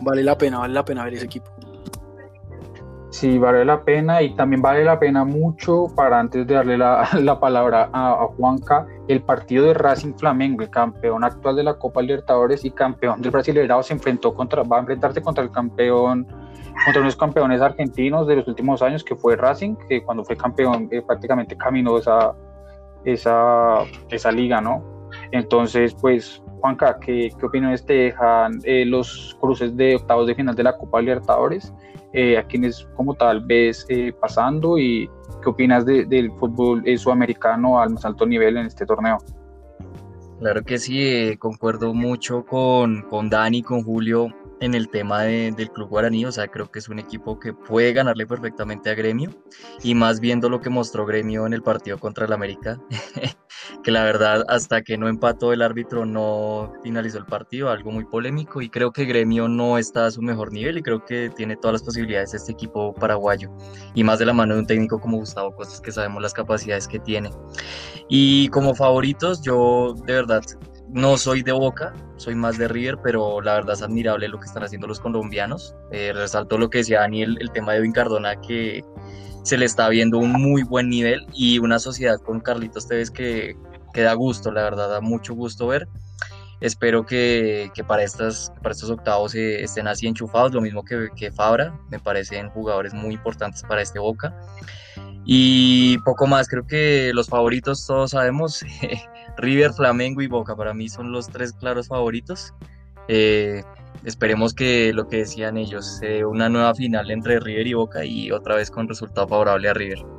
vale la pena, vale la pena ver ese equipo. Sí, vale la pena y también vale la pena mucho para antes de darle la, la palabra a, Juanca, el partido de Racing Flamengo, el campeón actual de la Copa Libertadores y campeón del Brasileirao, se enfrentó contra, va a enfrentarse contra el campeón, contra unos campeones argentinos de los últimos años, que fue Racing, que cuando fue campeón eh, prácticamente caminó esa, esa, esa liga, ¿no? Entonces, pues, Juanca, ¿qué, qué opiniones te dejan eh, los cruces de octavos de final de la Copa Libertadores? Eh, a quienes como tal ves eh, pasando y qué opinas de, del fútbol eh, sudamericano al más alto nivel en este torneo. Claro que sí, eh, concuerdo mucho con, con Dani, con Julio en el tema de, del Club Guaraní, o sea, creo que es un equipo que puede ganarle perfectamente a Gremio y más viendo lo que mostró Gremio en el partido contra el América, que la verdad hasta que no empató el árbitro no finalizó el partido, algo muy polémico y creo que Gremio no está a su mejor nivel y creo que tiene todas las posibilidades este equipo paraguayo y más de la mano de un técnico como Gustavo Costas que sabemos las capacidades que tiene. Y como favoritos, yo de verdad no soy de Boca, soy más de River, pero la verdad es admirable lo que están haciendo los colombianos. Eh, resalto lo que decía Daniel, el tema de Edwin Cardona, que se le está viendo un muy buen nivel y una sociedad con Carlitos Tevez que, que da gusto, la verdad, da mucho gusto ver. Espero que, que para, estas, para estos octavos eh, estén así enchufados, lo mismo que, que Fabra, me parecen jugadores muy importantes para este Boca. Y poco más, creo que los favoritos todos sabemos, River, Flamengo y Boca, para mí son los tres claros favoritos. Eh, esperemos que lo que decían ellos, eh, una nueva final entre River y Boca y otra vez con resultado favorable a River.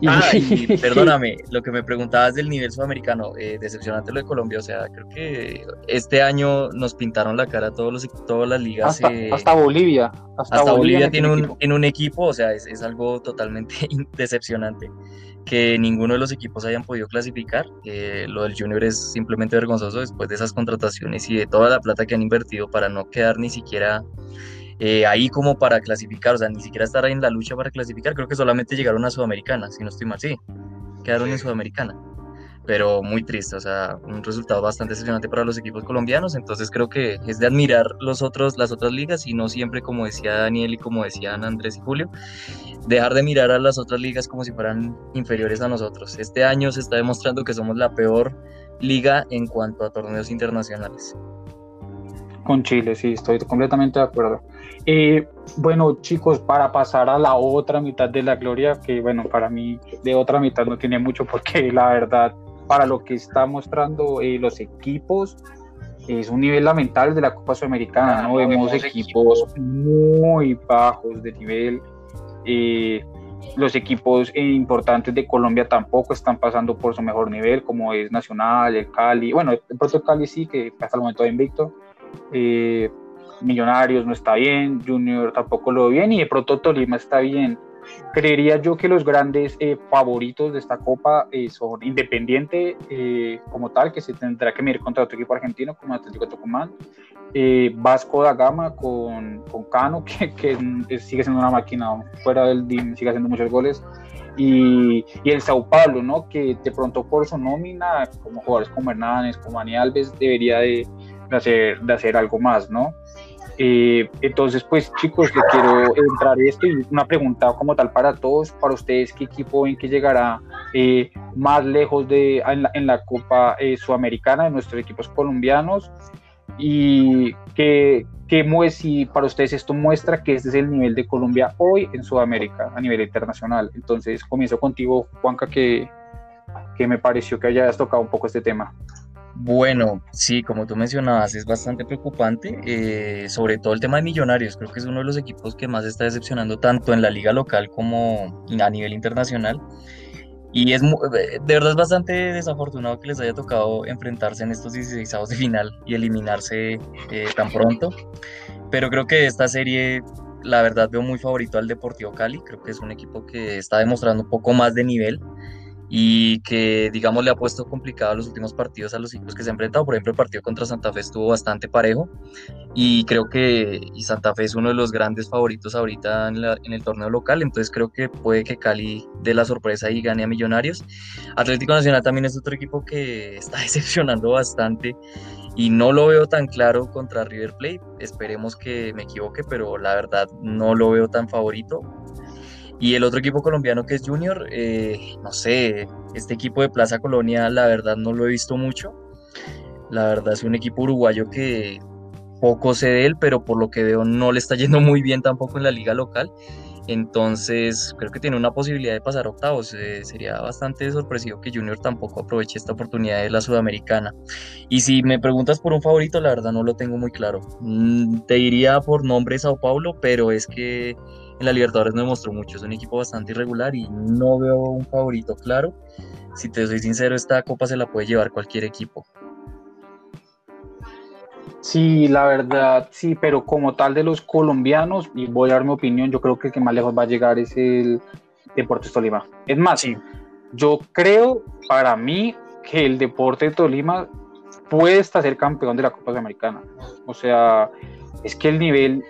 Ah, y perdóname, lo que me preguntabas del nivel sudamericano, eh, decepcionante lo de Colombia, o sea, creo que este año nos pintaron la cara todos los, todas las ligas. Hasta, eh, hasta Bolivia. Hasta, hasta Bolivia, Bolivia tiene, un, tiene un equipo, o sea, es, es algo totalmente decepcionante que ninguno de los equipos hayan podido clasificar. Eh, lo del Junior es simplemente vergonzoso después de esas contrataciones y de toda la plata que han invertido para no quedar ni siquiera eh, ahí como para clasificar, o sea, ni siquiera estar ahí en la lucha para clasificar. Creo que solamente llegaron a Sudamericana, si no estoy mal, sí, quedaron en Sudamericana. Pero muy triste, o sea, un resultado bastante decepcionante para los equipos colombianos. Entonces creo que es de admirar los otros, las otras ligas y no siempre, como decía Daniel y como decían Andrés y Julio, dejar de mirar a las otras ligas como si fueran inferiores a nosotros. Este año se está demostrando que somos la peor liga en cuanto a torneos internacionales. Con Chile, sí, estoy completamente de acuerdo. Eh, bueno, chicos, para pasar a la otra mitad de la gloria, que bueno, para mí de otra mitad no tiene mucho porque la verdad, para lo que está mostrando eh, los equipos, es un nivel lamentable de la Copa Sudamericana, ¿no? Vemos equipos muy bajos de nivel. Eh, los equipos importantes de Colombia tampoco están pasando por su mejor nivel, como es Nacional, el Cali. Bueno, el propio Cali sí, que hasta el momento de invicto. Eh, Millonarios no está bien, Junior tampoco lo ve bien y de pronto Tolima está bien. Creería yo que los grandes eh, favoritos de esta copa eh, son Independiente eh, como tal, que se tendrá que medir contra otro equipo argentino como Atlético Tucumán, Vasco da Gama con, con Cano, que, que, sigue siendo una máquina fuera del DIM, sigue haciendo muchos goles, y, y, el Sao Paulo, ¿no? que de pronto por su nómina, como jugadores como Hernández, como Dani Alves, debería de, de, hacer, de hacer algo más, ¿no? Eh, entonces, pues chicos, le quiero entrar esto y una pregunta como tal para todos, para ustedes, ¿qué equipo ven que llegará eh, más lejos de, en, la, en la Copa eh, Sudamericana de nuestros equipos colombianos? Y que, que si para ustedes esto muestra que este es el nivel de Colombia hoy en Sudamérica a nivel internacional. Entonces, comienzo contigo, Juanca, que que me pareció que hayas tocado un poco este tema. Bueno, sí, como tú mencionabas, es bastante preocupante, eh, sobre todo el tema de Millonarios. Creo que es uno de los equipos que más está decepcionando tanto en la liga local como a nivel internacional. Y es de verdad es bastante desafortunado que les haya tocado enfrentarse en estos 16 de final y eliminarse eh, tan pronto. Pero creo que esta serie, la verdad, veo muy favorito al Deportivo Cali. Creo que es un equipo que está demostrando un poco más de nivel y que, digamos, le ha puesto complicado los últimos partidos a los equipos que se han enfrentado. Por ejemplo, el partido contra Santa Fe estuvo bastante parejo y creo que y Santa Fe es uno de los grandes favoritos ahorita en, en, el torneo local, entonces creo que puede que Cali dé la sorpresa y gane a Millonarios. Atlético Nacional también es otro equipo que está decepcionando bastante y no lo veo tan claro contra River Plate. Esperemos que me equivoque, pero la verdad no lo veo tan favorito. Y el otro equipo colombiano que es Junior, eh, no sé, este equipo de Plaza Colonia la verdad no lo he visto mucho. La verdad es un equipo uruguayo que poco sé de él, pero por lo que veo no le está yendo muy bien tampoco en la liga local. Entonces creo que tiene una posibilidad de pasar octavos. Eh, sería bastante sorpresivo que Junior tampoco aproveche esta oportunidad de la Sudamericana. Y si me preguntas por un favorito, la verdad no lo tengo muy claro. Mm, te diría por nombre Sao Paulo, pero es que en la Libertadores no demostró mucho, es un equipo bastante irregular y no veo un favorito claro. Si te soy sincero, esta copa se la puede llevar cualquier equipo. Sí, la verdad, sí, pero como tal de los colombianos, y voy a dar mi opinión, yo creo que el que más lejos va a llegar es el Deportes Tolima. Es más, sí. yo creo para mí que el Deportes Tolima puede estar ser campeón de la Copa Sudamericana. O sea, es que el nivel,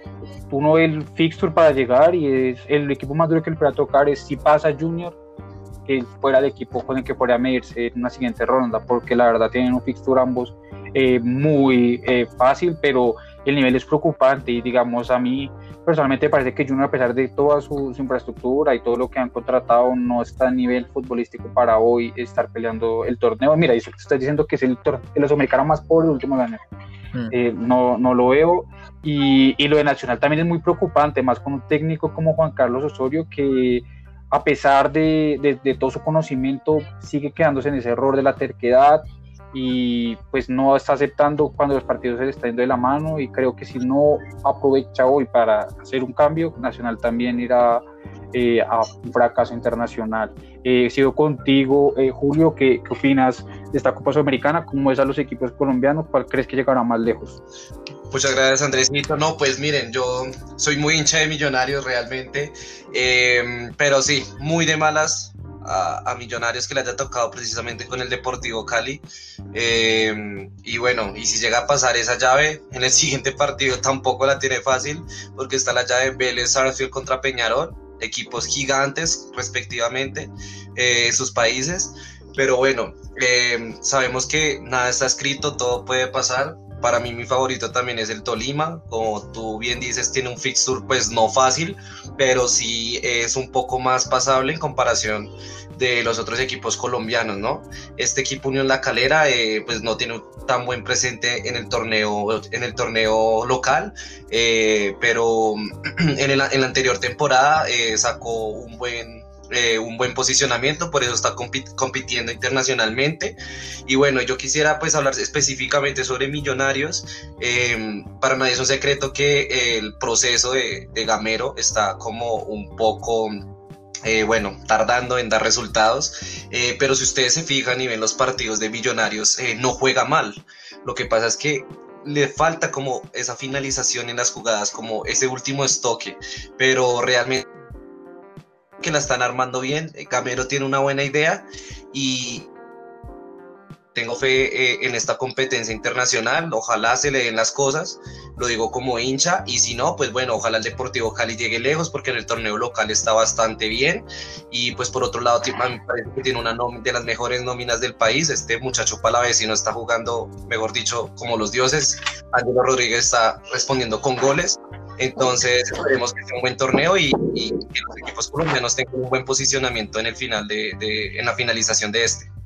uno ve el fixture para llegar y es el equipo más duro que le pueda tocar es si pasa Junior, que fuera el equipo con el que podría medirse en una siguiente ronda, porque la verdad tienen un fixture ambos eh, muy eh, fácil, pero el nivel es preocupante y digamos a mí personalmente me parece que Junior a pesar de toda su, infraestructura y todo lo que han contratado no está a nivel futbolístico para hoy estar peleando el torneo. Mira, eso que estás diciendo que es el, el sudamericano más pobre del último año. Mm. Eh, no, no lo veo. Y, y, lo de Nacional también es muy preocupante, más con un técnico como Juan Carlos Osorio, que a pesar de, de, todo su conocimiento, sigue quedándose en ese error de la terquedad y pues no está aceptando cuando los partidos se le están yendo de la mano y creo que si no aprovecha hoy para hacer un cambio, Nacional también irá eh, a un fracaso internacional. Eh, sigo contigo, eh, Julio, ¿qué, ¿qué, opinas de esta Copa Sudamericana? ¿Cómo es a los equipos colombianos? ¿Cuál crees que llegará más lejos? Muchas gracias, Andresito. No, pues miren, yo soy muy hincha de Millonarios realmente, eh, pero sí, muy de malas a, Millonarios que le haya tocado precisamente con el Deportivo Cali. Eh, y bueno, y si llega a pasar esa llave, en el siguiente partido tampoco la tiene fácil, porque está la llave Vélez Sarsfield contra Peñarol, equipos gigantes respectivamente, eh, sus países. Pero bueno, eh, sabemos que nada está escrito, todo puede pasar. Para mí mi favorito también es el Tolima, como tú bien dices, tiene un fixture pues no fácil, pero sí es un poco más pasable en comparación de los otros equipos colombianos, ¿no? Este equipo Unión La Calera eh, pues no tiene tan buen presente en el torneo, en el torneo local, eh, pero en, el, en, la anterior temporada eh, sacó un buen un buen posicionamiento, por eso está compitiendo internacionalmente. Y bueno, yo quisiera pues hablar específicamente sobre Millonarios. para nadie es un secreto que el proceso de, de Gamero está como un poco eh, bueno, tardando en dar resultados, eh, pero si ustedes se fijan y ven los partidos de Millonarios, eh, no juega mal. Lo que pasa es que le falta como esa finalización en las jugadas, como ese último estoque, pero realmente que la están armando bien, Camero tiene una buena idea y tengo fe eh, en esta competencia internacional, ojalá se le den las cosas, lo digo como hincha, y si no, pues bueno, ojalá el Deportivo Cali llegue lejos, porque en el torneo local está bastante bien, y pues por otro lado, me parece que tiene una de las mejores nóminas del país, este muchacho palavecino está jugando, mejor dicho, como los dioses, Ángelo Rodríguez está respondiendo con goles, entonces esperemos que sea un buen torneo y, que los equipos colombianos tengan un buen posicionamiento en el final de, de en la finalización de este.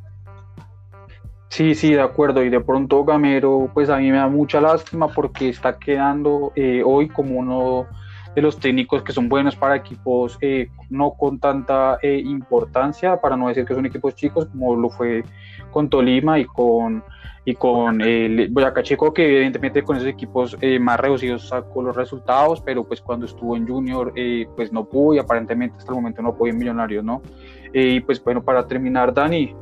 Sí, sí, de acuerdo. Y de pronto Gamero, pues a mí me da mucha lástima porque está quedando eh, hoy como uno de los técnicos que son buenos para equipos eh, no con tanta eh, importancia, para no decir que son equipos chicos, como lo fue con Tolima y con, y con el Boyacá Chico, que evidentemente con esos equipos eh, más reducidos sacó los resultados, pero pues cuando estuvo en Junior pues no pudo y aparentemente hasta el momento no pudo en Millonarios, ¿no? y pues bueno, para terminar, Dani,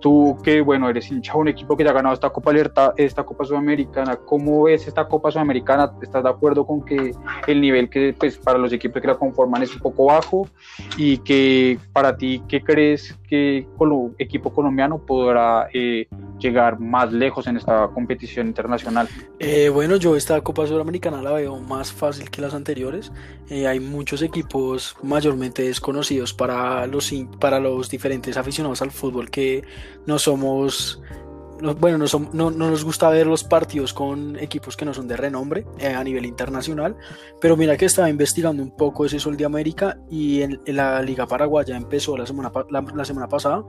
Tú que, bueno, eres hincha de un equipo que ya ha ganado esta Copa Libertad, esta Copa Sudamericana, ¿cómo ves esta Copa Sudamericana? ¿Estás de acuerdo con que el nivel que, pues, para los equipos que la conforman es un poco bajo? Y que para ti, ¿qué crees que el equipo colombiano podrá eh, llegar más lejos en esta competición internacional? Eh, bueno, yo esta Copa Sudamericana la veo más fácil que las anteriores. Eh, hay muchos equipos mayormente desconocidos para los, para los diferentes aficionados al fútbol que no somos bueno, no, nos gusta ver los partidos con equipos que no son de renombre eh, a nivel internacional, pero mira que estaba investigando un poco ese Sol de América y en, la Liga Paraguaya empezó la semana, la, semana pasada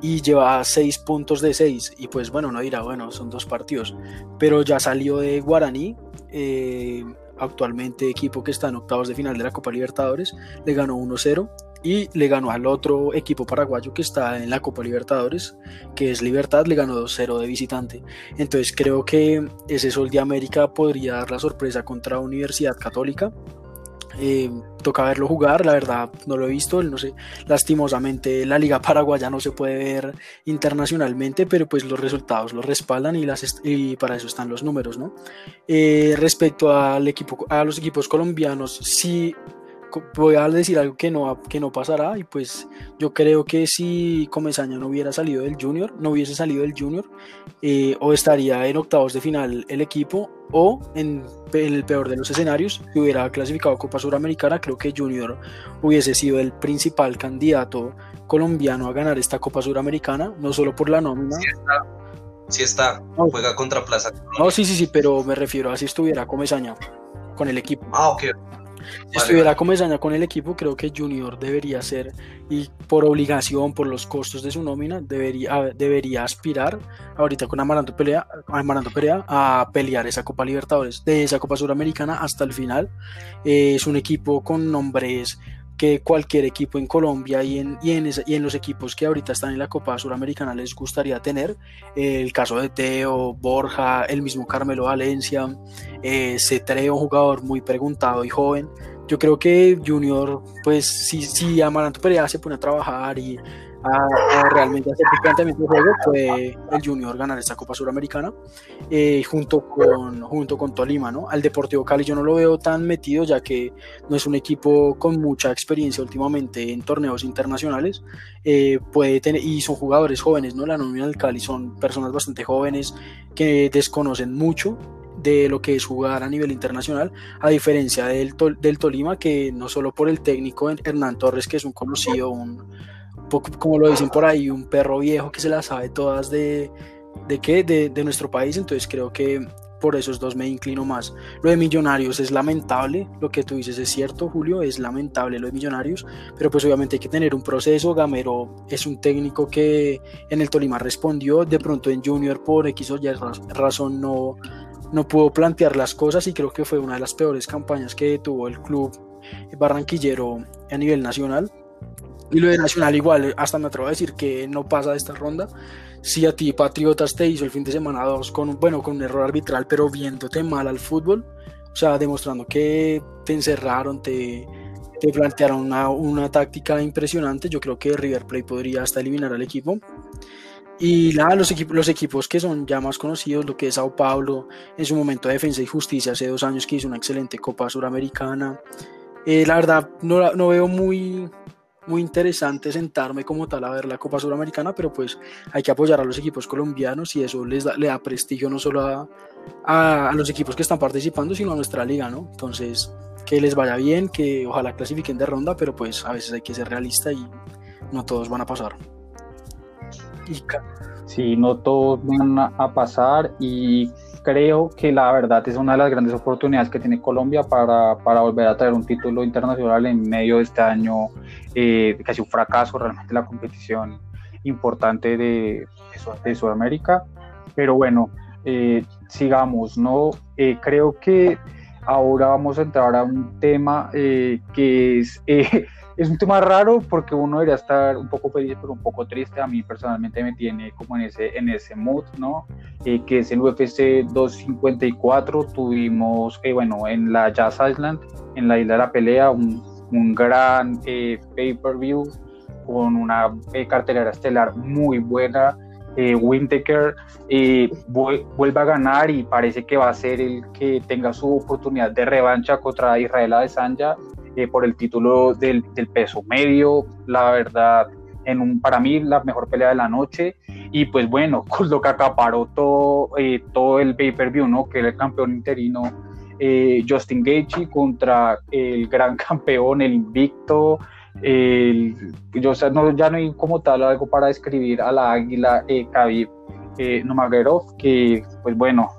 y lleva 6 puntos de 6 y pues bueno, no dirá, bueno, son dos partidos, pero ya salió de Guaraní. Eh, actualmente equipo que está en octavos de final de la Copa Libertadores, le ganó 1-0 y le ganó al otro equipo paraguayo que está en la Copa Libertadores, que es Libertad, le ganó 2-0 de visitante. Entonces creo que ese Sol de América podría dar la sorpresa contra Universidad Católica. Eh, toca verlo jugar, la verdad no lo he visto, no sé, lastimosamente la liga paraguaya no se puede ver internacionalmente, pero pues los resultados lo respaldan y, las y para eso están los números, ¿no? Eh, respecto al equipo, a los equipos colombianos, sí voy a decir algo que no, que no pasará y pues yo creo que si Comesaña no hubiera salido del Junior, no hubiese salido del Junior, eh, o estaría en octavos de final el equipo o en el peor de los escenarios, si hubiera clasificado a Copa Suramericana, creo que Junior hubiese sido el principal candidato colombiano a ganar esta Copa Suramericana, no solo por la nómina. Sí está, juega contra Plaza. No, sí, sí, sí, pero me refiero a si estuviera Comesaña con el equipo. Ah, ok. Si estuviera Comesaña con el equipo, creo que Junior debería ser, y por obligación, por los costos de su nómina, debería, debería aspirar ahorita con Amaranto Pelea, Amaranto Perea a pelear esa Copa Libertadores, de esa Copa Suramericana hasta el final. Eh, es un equipo con nombres que cualquier equipo en Colombia y en, y en, los equipos que ahorita están en la Copa Suramericana les gustaría tener. el caso de Teo, Borja, el mismo Carmelo Valencia, eh, Cetreo, un jugador muy preguntado y joven. Yo creo que Junior, pues si, si Amaranto Perea se pone a trabajar y a, realmente hacer el planteamiento de juego fue el Junior ganar esta Copa Suramericana eh, junto, con, junto con Tolima, ¿no? Al Deportivo Cali yo no lo veo tan metido ya que no es un equipo con mucha experiencia últimamente en torneos internacionales eh, puede tener, y son jugadores jóvenes, ¿no? La nómina del Cali son personas bastante jóvenes que desconocen mucho de lo que es jugar a nivel internacional, a diferencia del, del Tolima, que no solo por el técnico Hernán Torres, que es un conocido, un, poco como lo dicen por ahí, un perro viejo que se las sabe todas de, de qué, de, de, nuestro país, entonces creo que por esos dos me inclino más. Lo de Millonarios es lamentable, lo que tú dices es cierto, Julio, es lamentable lo de Millonarios, pero pues obviamente hay que tener un proceso, Gamero es un técnico que en el Tolima respondió, de pronto en Junior por X o Y razón no, no pudo plantear las cosas y creo que fue una de las peores campañas que tuvo el club barranquillero a nivel nacional y lo de Nacional igual, hasta me atrevo a decir que no pasa de esta ronda. Si a ti Patriotas te hizo el fin de semana dos con, bueno, con un error arbitral, pero viéndote mal al fútbol, o sea, demostrando que te encerraron, te, te plantearon una, una, táctica impresionante, yo creo que River Plate podría hasta eliminar al equipo. Y nada, los, equipos, los equipos que son ya más conocidos, lo que es Sao Paulo, en su momento de Defensa y Justicia, hace dos años que hizo una excelente Copa Suramericana. Eh, la verdad, no, no veo muy, muy interesante sentarme como tal a ver la Copa Suramericana, pero pues hay que apoyar a los equipos colombianos y eso les da, prestigio no solo a, a, los equipos que están participando, sino a nuestra liga, ¿no? Entonces, que les vaya bien, que ojalá clasifiquen de ronda, pero pues a veces hay que ser realista y no todos van a pasar. Sí, no todos van a pasar y creo que la verdad es una de las grandes oportunidades que tiene Colombia para, para volver a traer un título internacional en medio de este año, eh, casi un fracaso realmente la competición importante de, de, Sudamérica. Pero bueno, eh, sigamos, ¿no? Eh, creo que ahora vamos a entrar a un tema eh, que es, es un tema raro porque uno debería estar un poco feliz pero un poco triste. A mí personalmente me tiene como en ese, en ese mood, ¿no? Eh, que es el UFC 254. Tuvimos, bueno, en la Jazz Island, en la isla de la pelea, un, un gran pay-per-view con una cartelera estelar muy buena eh, Wintaker eh, vuelve a ganar y parece que va a ser el que tenga su oportunidad de revancha contra Israel Adesanya eh, por el título del, peso medio. La verdad, en un, para mí la mejor pelea de la noche. Y pues bueno, con lo que acaparó todo, eh, todo el pay-per-view, ¿no? que era el campeón interino Justin Gaethje contra el gran campeón, el invicto yo, no, ya no hay como tal algo para describir a la águila eh, Khabib eh, que pues bueno, eh,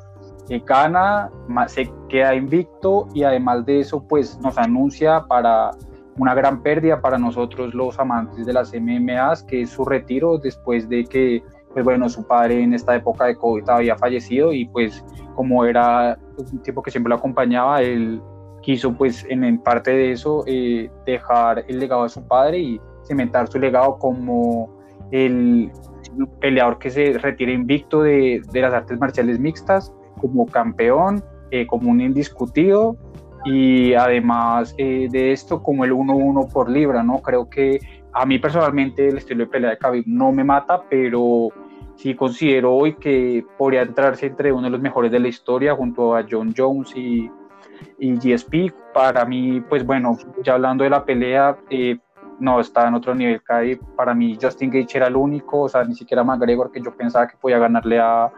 gana, se queda invicto y además de eso pues nos anuncia para una gran pérdida para nosotros los amantes de las MMAs, que es su retiro después de que pues bueno, su padre en esta época de COVID había fallecido y pues como era un tipo que siempre lo acompañaba, él quiso pues en, parte de eso eh, dejar el legado de su padre y cementar su legado como el peleador que se retira invicto de, de las artes marciales mixtas, como campeón, eh, como un indiscutido y además eh, de esto como el 1-1 por libra, ¿no? Creo que a mí personalmente el estilo de pelea de Khabib no me mata, pero sí considero hoy que podría entrarse entre uno de los mejores de la historia junto a John Jones y y GSP, para mí, pues bueno, ya hablando de la pelea, eh, no, está en otro nivel. Para mí, Justin Gage era el único, o sea, ni siquiera McGregor, que yo pensaba que podía ganarle a,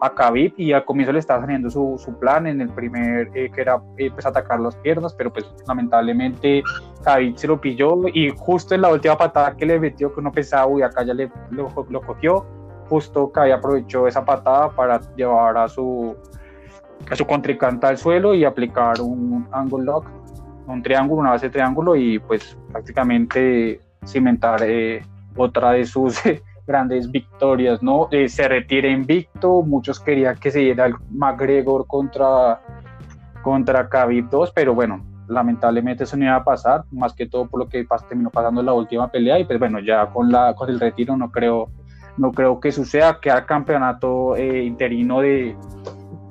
a Khabib, y al comienzo le estaba saliendo su, su plan en el primer, eh, que era eh, pues, atacar las piernas, pero pues lamentablemente Khabib se lo pilló, y justo en la última patada que le metió, que uno pensaba, uy, acá ya le, lo, lo cogió, justo Khabib aprovechó esa patada para llevar a su a su contrincante al suelo y aplicar un angle lock, un triángulo, una base de triángulo y pues prácticamente cimentar eh, otra de sus grandes victorias, ¿no? Eh, se retira invicto, muchos querían que se diera el McGregor contra, contra Khabib 2, pero bueno, lamentablemente eso no iba a pasar, más que todo por lo que terminó pasando en la última pelea y pues bueno, ya con, la, con el retiro no creo, no creo que suceda, que al campeonato eh, interino de,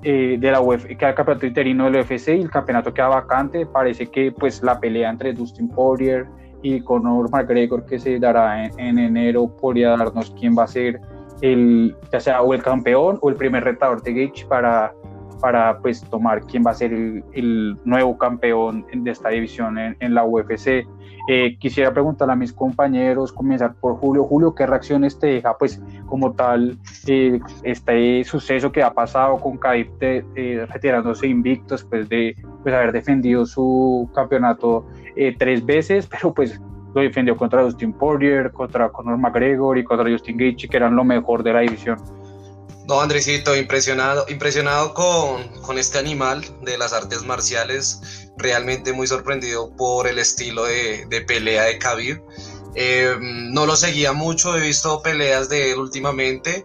eh, de la UFC, que el campeonato interino del UFC y el campeonato queda vacante. Parece que pues la pelea entre Dustin Poirier y Conor McGregor que se dará en, enero podría darnos quién va a ser el, ya sea o el campeón o el primer retador de Gage para, para pues tomar quién va a ser el, nuevo campeón de esta división en, en la UFC. Eh, quisiera preguntar a mis compañeros, comenzar por Julio. Julio, ¿qué reacciones te deja, pues, como tal, eh, este suceso que ha pasado con Khabib eh, retirándose invicto después de pues, haber defendido su campeonato tres veces, pero pues lo defendió contra Dustin Poirier, contra Conor McGregor y contra Justin Gaethje, que eran lo mejor de la división? No, Andresito, impresionado, impresionado con, con, este animal de las artes marciales, realmente muy sorprendido por el estilo de, de pelea de Khabib. Eh, no lo seguía mucho, he visto peleas de él últimamente.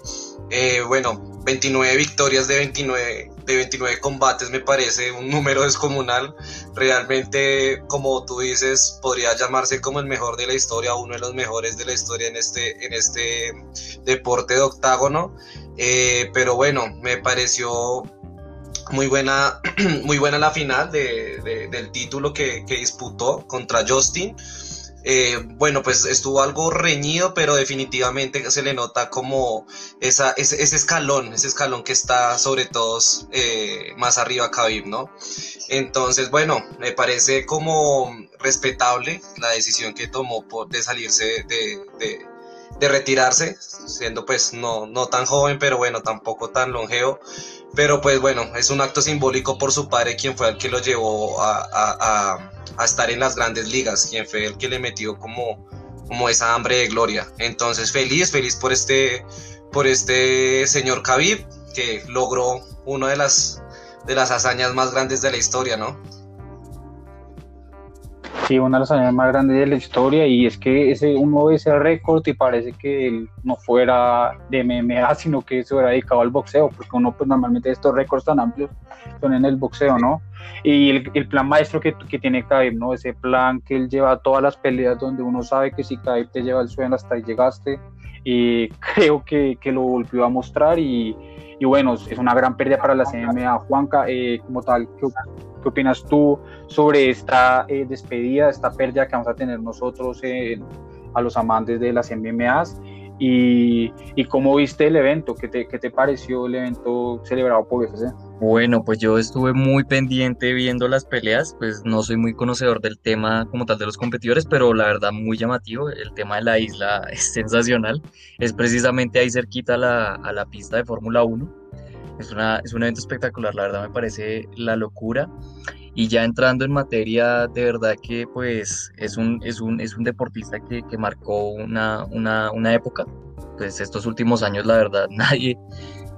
Eh, bueno, 29 victorias de 29, de 29 combates me parece un número descomunal. Realmente, como tú dices, podría llamarse como el mejor de la historia, uno de los mejores de la historia en este, en este deporte de octágono. Eh, pero bueno, me pareció muy buena, muy buena la final del título que, disputó contra Justin. Eh, bueno, pues estuvo algo reñido, pero definitivamente se le nota como esa, ese, escalón, ese escalón que está sobre todo eh, más arriba Khabib, ¿no? Entonces, bueno, me parece como respetable la decisión que tomó por, de salirse de retirarse, siendo pues no, no tan joven, pero bueno, tampoco tan longevo. Pero pues bueno, es un acto simbólico por su padre, quien fue el que lo llevó a, a, a, estar en las grandes ligas, quien fue el que le metió como, como esa hambre de gloria. Entonces feliz, feliz por este, por este señor Khabib, que logró una de las, de las hazañas más grandes de la historia, ¿no? Sí, una de las hazañas más grandes de la historia y es que ese, uno ve ese récord y parece que él no fuera de MMA, sino que se hubiera dedicado al boxeo, porque uno pues normalmente estos récords tan amplios son en el boxeo, ¿no? Y el, plan maestro que, tiene Khabib, ¿no? Ese plan que él lleva todas las peleas donde uno sabe que si Khabib te lleva el suelo hasta ahí llegaste, y creo que, que lo volvió a mostrar y, y, bueno, es una gran pérdida para la CMA. Juanca, eh, como tal, ¿qué, ¿qué, opinas tú sobre esta eh, despedida, esta pérdida que vamos a tener nosotros eh, a los amantes de las MMAs? Y, y, cómo viste el evento, ¿Qué te, ¿qué te, pareció el evento celebrado por UFC? Bueno, pues yo estuve muy pendiente viendo las peleas, pues no soy muy conocedor del tema como tal de los competidores, pero la verdad muy llamativo, el tema de la isla es sensacional, es precisamente ahí cerquita a la, la pista de Fórmula 1, es, una, es un evento espectacular, la verdad me parece la locura. Y ya entrando en materia, de verdad que pues es un, es un, es un deportista que, que marcó una, una, una época. Pues estos últimos años, la verdad, nadie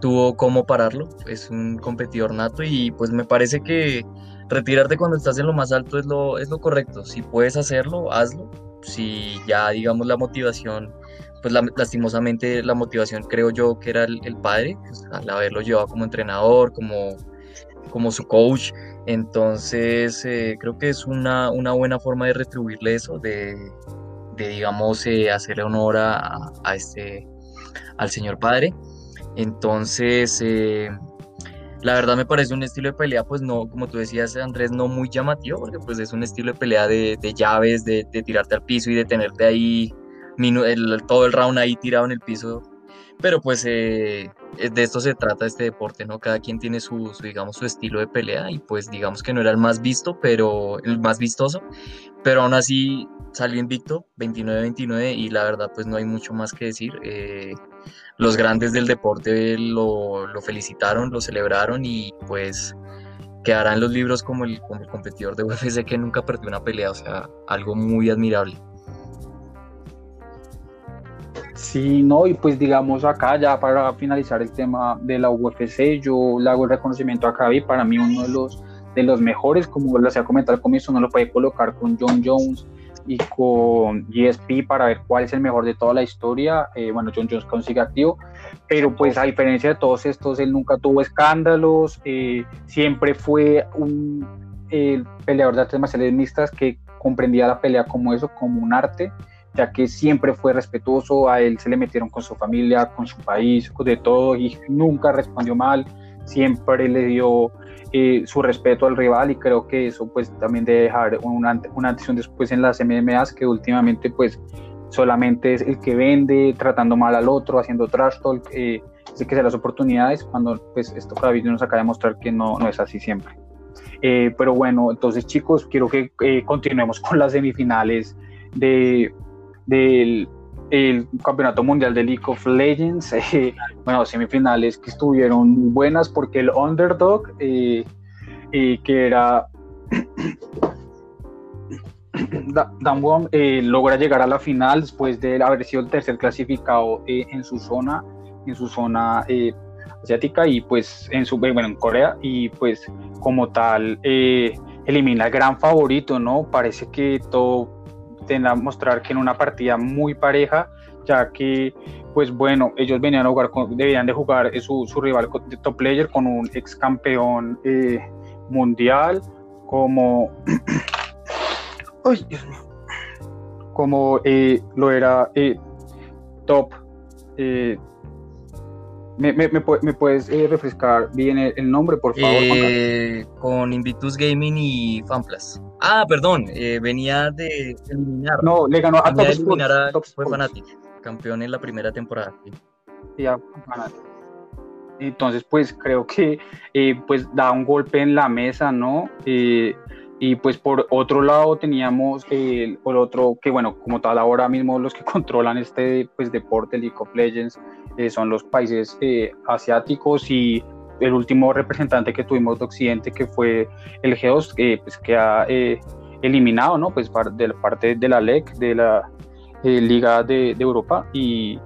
tuvo cómo pararlo. Es un competidor nato y pues me parece que retirarte cuando estás en lo más alto es lo, es lo correcto. Si puedes hacerlo, hazlo. Si ya, digamos, la motivación, pues la, lastimosamente la motivación creo yo que era el, padre, pues, al haberlo llevado como entrenador, como, como su coach entonces, eh, creo que es una, una, buena forma de retribuirle eso, de, de digamos, eh, hacerle honor a, a, este, al señor padre. Entonces, eh, la verdad me parece un estilo de pelea, pues no, como tú decías, Andrés, no muy llamativo, porque pues es un estilo de pelea de, llaves, de, de, tirarte al piso y de tenerte ahí todo el round ahí tirado en el piso. Pero pues eh, de esto se trata este deporte, ¿no? Cada quien tiene su, su, digamos, su estilo de pelea y pues digamos que no era el más visto, pero el más vistoso, pero aún así salió invicto, 29-29 y la verdad pues no hay mucho más que decir. Eh, los grandes del deporte lo, lo, felicitaron, lo celebraron y pues quedará en los libros como el, competidor de UFC que nunca perdió una pelea, o sea, algo muy admirable. Sí, no, y pues digamos acá ya para finalizar el tema de la UFC, yo le hago el reconocimiento a Javi, para mí uno de los, de los mejores, como les había comentado al comienzo, no lo puede colocar con John Jones y con GSP para ver cuál es el mejor de toda la historia. Eh, bueno, John Jones consigue activo, pero pues a diferencia de todos estos, él nunca tuvo escándalos, eh, siempre fue un eh, peleador de artes marciales mixtas que comprendía la pelea como eso, como un arte ya que siempre fue respetuoso, a él se le metieron con su familia, con su país, de todo, y nunca respondió mal, siempre le dio su respeto al rival y creo que eso pues también debe dejar una, una atención después en las MMAs que últimamente pues solamente es el que vende, tratando mal al otro, haciendo trash talk, eh, que se las oportunidades cuando pues esto cada vez nos acaba de demostrar que no, no es así siempre. Eh, pero bueno, entonces chicos, quiero que eh, continuemos con las semifinales de, del el Campeonato Mundial de League of Legends. Eh, bueno, semifinales que estuvieron buenas porque el underdog, eh, eh, que era Damwon, logra llegar a la final después de haber sido el tercer clasificado en su zona, en su zona asiática y pues en su bueno en Corea y pues como tal elimina al gran favorito, ¿no? Parece que todo mostrar que en una partida muy pareja, ya que, pues bueno, ellos venían a jugar, con, debían de jugar su, su rival de top player con un ex campeón eh, mundial, como, ay, Dios mío, como eh, lo era eh, top. ¿Me, me, me, puedes eh, refrescar bien el, el, nombre, por favor? Eh, con Invictus Gaming y FanPlus. Ah, perdón, eh, venía de eliminar. No, le ganó a Top eliminar a Top fue Fanatic, campeón en la primera temporada. Sí, sí a Fanatic. Entonces, pues creo que eh, pues da un golpe en la mesa, ¿no? Eh, y pues por otro lado teníamos el, otro que bueno como tal ahora mismo los que controlan este pues deporte League of Legends eh, son los países eh, asiáticos y el último representante que tuvimos de Occidente que fue el G2 eh, pues que ha eliminado no pues de la parte de la LEC de la Liga de, de Europa. Y,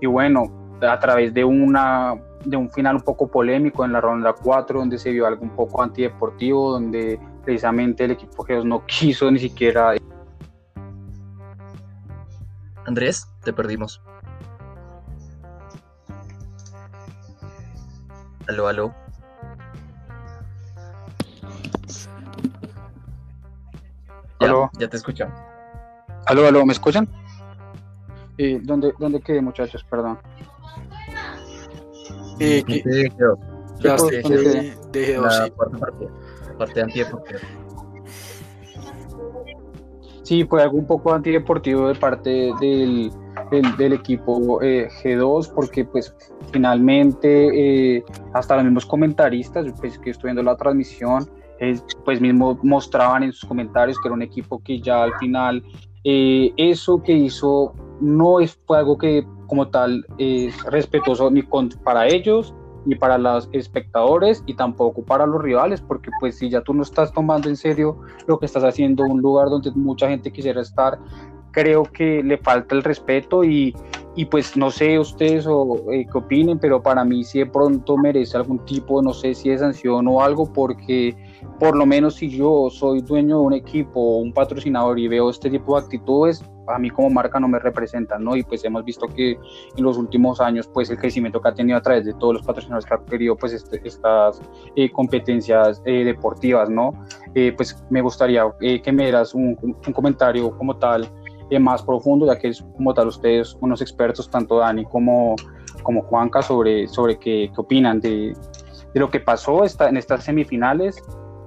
y bueno a través de una de un final un poco polémico en la ronda 4, donde se vio algo un poco antideportivo, donde precisamente el equipo G2 no quiso ni siquiera... Andrés, te perdimos. Aló, aló. Ya, ya te escuchamos. Aló, aló, ¿me escuchan? Eh, ¿dónde, ¿Dónde quedé, muchachos? Perdón. Eh, que, ya dejé, dejé dos, sí. Parte, antideportiva. Sí, fue algo un poco antideportivo de parte del, del, equipo eh, G2, porque pues finalmente eh, hasta los mismos comentaristas, pues que estoy viendo la transmisión, pues mismo mostraban en sus comentarios que era un equipo que ya al final eh, eso que hizo no es, fue algo que como tal es respetuoso ni para ellos ni para los espectadores y tampoco para los rivales, porque pues si ya tú no estás tomando en serio lo que estás haciendo, un lugar donde mucha gente quisiera estar, creo que le falta el respeto y, y pues no sé ustedes o eh, qué opinen, pero para mí si de pronto merece algún tipo, no sé si de sanción o algo, porque por lo menos si yo soy dueño de un equipo o un patrocinador y veo este tipo de actitudes, a mí como marca no me representan, ¿no? Y pues hemos visto que en los últimos años, pues el crecimiento que ha tenido a través de todos los patrocinadores que ha querido, pues este, estas eh, competencias eh, deportivas, ¿no? pues me gustaría que me dieras un, un comentario como tal más profundo, ya que es como tal ustedes unos expertos, tanto Dani como, como Juanca, sobre, sobre qué, qué opinan de, de, lo que pasó esta, en estas semifinales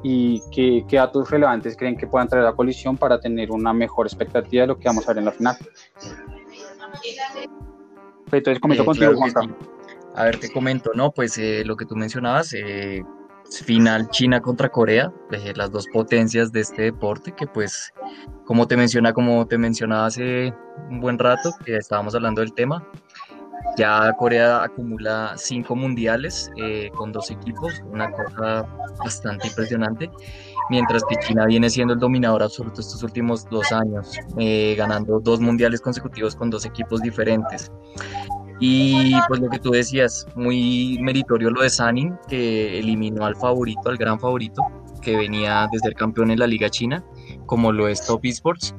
y qué, qué, datos relevantes creen que puedan traer a la colisión para tener una mejor expectativa de lo que vamos a ver en la final. Entonces, comento eh, contigo, Juanca. A ver, te comento, ¿no? Pues eh, lo que tú mencionabas, eh, final China contra Corea, eh, las dos potencias de este deporte que pues como te menciona, como te mencionaba hace un buen rato que estábamos hablando del tema, ya Corea acumula cinco mundiales eh, con dos equipos, una cosa bastante impresionante, mientras que China viene siendo el dominador absoluto estos últimos dos años, eh, ganando dos mundiales consecutivos con dos equipos diferentes. Y pues lo que tú decías, muy meritorio lo de Sanin, que eliminó al favorito, al gran favorito, que venía de ser campeón en la Liga China, como lo es Top Esports.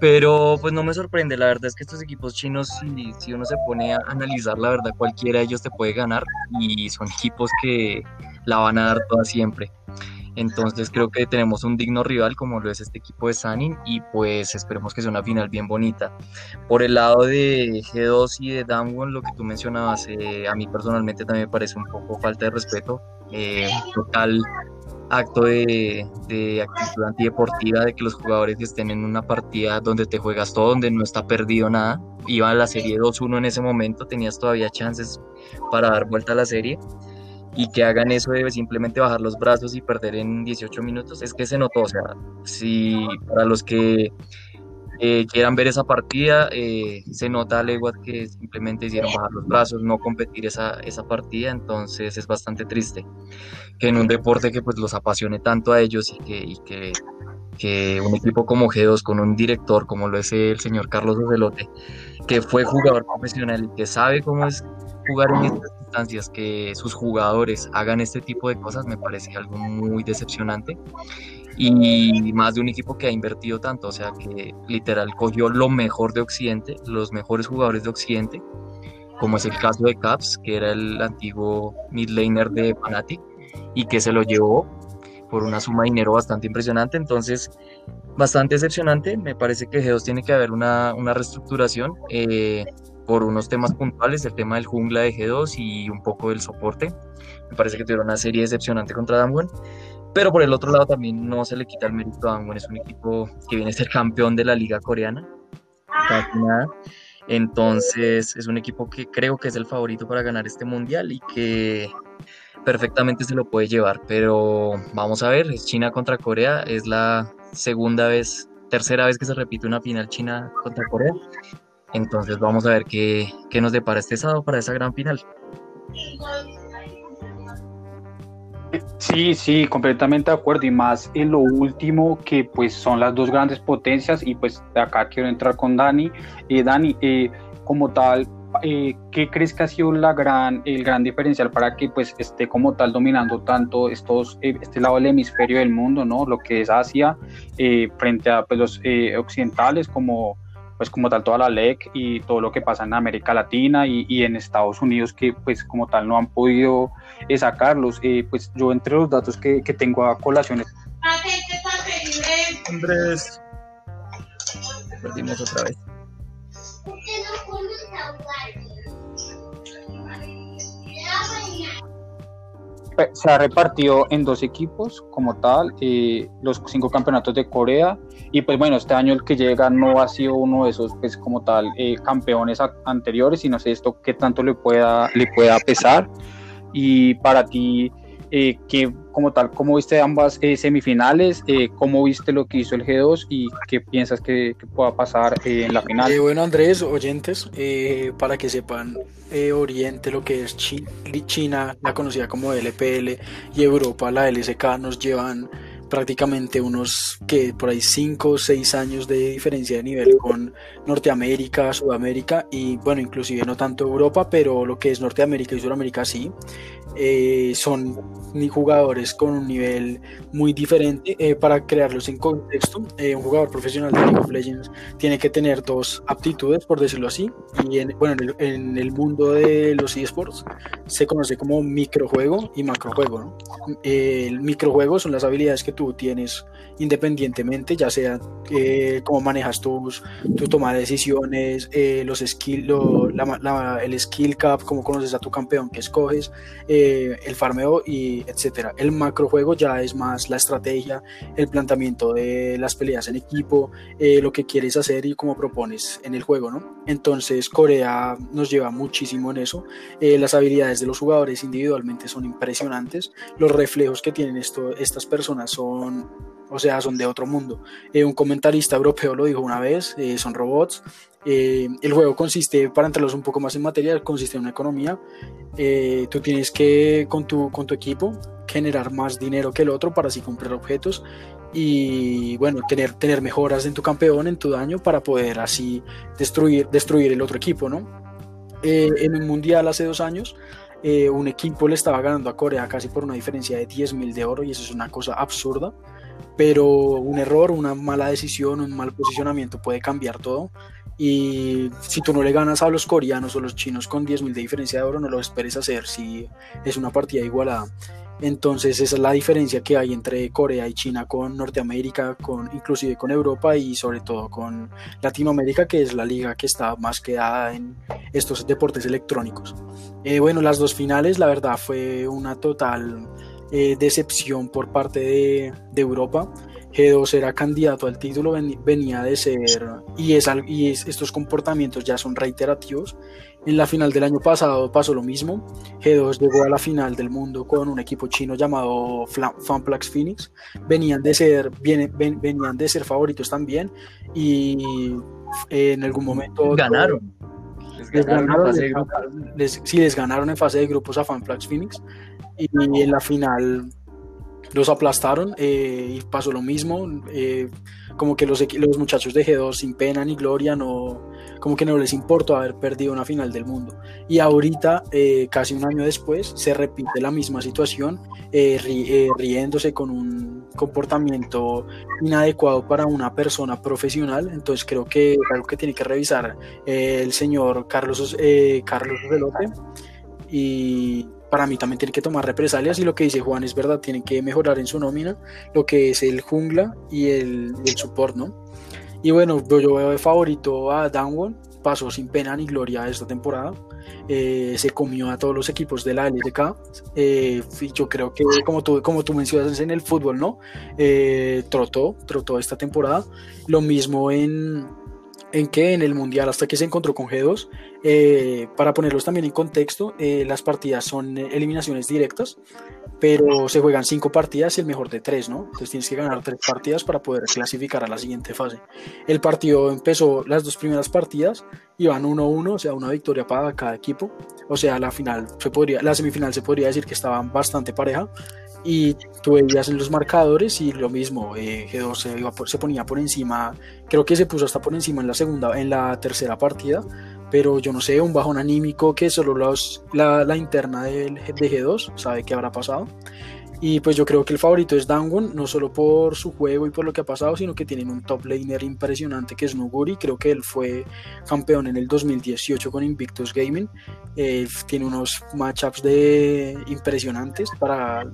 Pero pues no me sorprende, la verdad es que estos equipos chinos, si, si uno se pone a analizar, la verdad cualquiera de ellos te puede ganar y son equipos que la van a dar toda siempre. Entonces creo que tenemos un digno rival como lo es este equipo de Sanin y pues esperemos que sea una final bien bonita. Por el lado de G2 y de Damwon, lo que tú mencionabas, eh, a mí personalmente también me parece un poco falta de respeto. Eh, total acto de, de, actitud antideportiva, de que los jugadores estén en una partida donde te juegas todo, donde no está perdido nada. Iba a la serie 2-1 en ese momento, tenías todavía chances para dar vuelta a la serie y que hagan eso de simplemente bajar los brazos y perder en 18 minutos, es que se notó, o sea, si para los que eh, quieran ver esa partida, eh, se nota a legua que simplemente hicieron bajar los brazos, no competir esa, esa partida, entonces es bastante triste que en un deporte que pues los apasione tanto a ellos y que, y que, que un equipo como G2 con un director como lo es el señor Carlos Ocelote, que fue jugador profesional y que sabe cómo es jugar en estas instancias, que sus jugadores hagan este tipo de cosas, me parece algo muy decepcionante. Y más de un equipo que ha invertido tanto, o sea, que literal cogió lo mejor de Occidente, los mejores jugadores de Occidente, como es el caso de Caps, que era el antiguo mid laner de Fnatic, y que se lo llevó por una suma de dinero bastante impresionante. Entonces, bastante decepcionante. Me parece que G2 tiene que haber una, una reestructuración. Eh, por unos temas puntuales, el tema del jungla de G2 y un poco del soporte. Me parece que tuvieron una serie decepcionante contra Damwon. Pero por el otro lado también no se le quita el mérito a Damwon. Es un equipo que viene a ser campeón de la liga coreana. Entonces es un equipo que creo que es el favorito para ganar este mundial y que perfectamente se lo puede llevar. Pero vamos a ver, es China contra Corea. Es la segunda vez, tercera vez que se repite una final China contra Corea. Entonces vamos a ver qué, nos depara este sábado para esa gran final. Sí, sí, completamente de acuerdo y más en lo último que pues son las dos grandes potencias y pues acá quiero entrar con Dani. Eh, Dani, eh, como tal, eh, ¿qué crees que ha sido la gran, el gran diferencial para que pues esté como tal dominando tanto estos, eh, este lado del hemisferio del mundo, ¿no? Lo que es Asia, eh, frente a pues, los occidentales como pues como tal toda la LEC y todo lo que pasa en América Latina y, y en Estados Unidos que pues como tal no han podido sacarlos. pues yo entre los datos que, que tengo a colaciones. Andrés, perdimos otra vez. Se ha repartido en dos equipos como tal, eh, los cinco campeonatos de Corea. Y pues bueno, este año el que llega no ha sido uno de esos pues como tal eh, campeones anteriores y no sé esto qué tanto le pueda, le pueda pesar. Y para ti eh, que como tal, ¿cómo viste ambas eh, semifinales? Eh, ¿Cómo viste lo que hizo el G2 y qué piensas que, pueda pasar en la final? bueno, Andrés, oyentes, para que sepan, Oriente, lo que es China, la conocida como LPL, y Europa, la LSK, nos llevan prácticamente unos que por ahí 5 o 6 años de diferencia de nivel con Norteamérica, Sudamérica y bueno, inclusive no tanto Europa, pero lo que es Norteamérica y Sudamérica sí. Eh, son jugadores con un nivel muy diferente. Eh, para crearlos en contexto, eh, un jugador profesional de League of Legends tiene que tener dos aptitudes, por decirlo así. Y en, bueno, en el, en el mundo de los esports se conoce como microjuego y macrojuego. ¿no? el microjuego son las habilidades que tú tienes independientemente, ya sea eh, cómo manejas tus, tu toma de decisiones, eh, los skill, el skill cap, cómo conoces a tu campeón que escoges, eh, el farmeo y etcétera. El macrojuego ya es más la estrategia, el planteamiento de las peleas en equipo, lo que quieres hacer y cómo propones en el juego, ¿no? Entonces Corea nos lleva muchísimo en eso. las habilidades de los jugadores individualmente son impresionantes. Los reflejos que tienen esto, estas personas son o sea, son de otro mundo. Eh, un comentarista europeo lo dijo una vez, eh, son robots. Eh, el juego consiste, para entrarlos un poco más en materia, consiste en una economía. tú tienes que, con tu, con tu equipo, generar más dinero que el otro para así comprar objetos y, bueno, tener, tener mejoras en tu campeón, en tu daño, para poder así destruir, destruir el otro equipo, ¿no? en un mundial hace dos años, un equipo le estaba ganando a Corea casi por una diferencia de 10 mil de oro y eso es una cosa absurda pero un error, una mala decisión, un mal posicionamiento puede cambiar todo. Y si tú no le ganas a los coreanos o los chinos con 10.000 de diferencia de oro, no lo esperes hacer si es una partida igualada. Entonces esa es la diferencia que hay entre Corea y China con Norteamérica, con inclusive con Europa y sobre todo con Latinoamérica, que es la liga que está más quedada en estos deportes electrónicos. Eh, bueno, las dos finales, la verdad, fue una total eh, decepción por parte de, Europa. G2 era candidato al título, venía de ser, y, es, y estos comportamientos ya son reiterativos. En la final del año pasado pasó lo mismo. G2 llegó a la final del mundo con un equipo chino llamado Fanplex Phoenix. Venían de ser, venían de ser favoritos también y en algún momento ganaron. Les ganaron, sí, les ganaron en fase de grupos a Fanplex Phoenix y en la final los aplastaron eh, y pasó lo mismo. Eh, como que los, los muchachos de G2 sin pena ni gloria, no, como que no les importó haber perdido una final del mundo. Y ahorita, eh, casi un año después, se repite la misma situación, riéndose con un comportamiento inadecuado para una persona profesional. Entonces creo que es algo que tiene que revisar el señor Carlos, Carlos Velote. Y para mí también tiene que tomar represalias y lo que dice Juan es verdad, tienen que mejorar en su nómina lo que es el jungla y el, el support, ¿no? Y bueno, yo veo de favorito a Danwon, pasó sin pena ni gloria esta temporada, eh, se comió a todos los equipos de la LDK, eh, yo creo que como tú, como tú mencionas en el fútbol, ¿no? Eh, trotó, trotó esta temporada, lo mismo en en que en el Mundial, hasta que se encontró con G2, eh, para ponerlos también en contexto, eh, las partidas son eliminaciones directas, pero se juegan cinco partidas y el mejor de tres, ¿no? Entonces tienes que ganar tres partidas para poder clasificar a la siguiente fase. El partido empezó, las dos primeras partidas iban 1-1, o sea, una victoria para cada equipo. O sea, la final se podría, la semifinal se podría decir que estaban bastante pareja y tú veías los marcadores y lo mismo, eh, G2 se, se, ponía por encima, creo que se puso hasta por encima en la segunda, en la tercera partida, pero yo no sé, un bajón anímico que solo los, la, la interna del, de G2 sabe qué habrá pasado. Y pues yo creo que el favorito es Dangon, no solo por su juego y por lo que ha pasado, sino que tienen un top laner impresionante que es Nuguri. Creo que él fue campeón en el 2018 con Invictus Gaming. Eh, tiene unos matchups de impresionantes para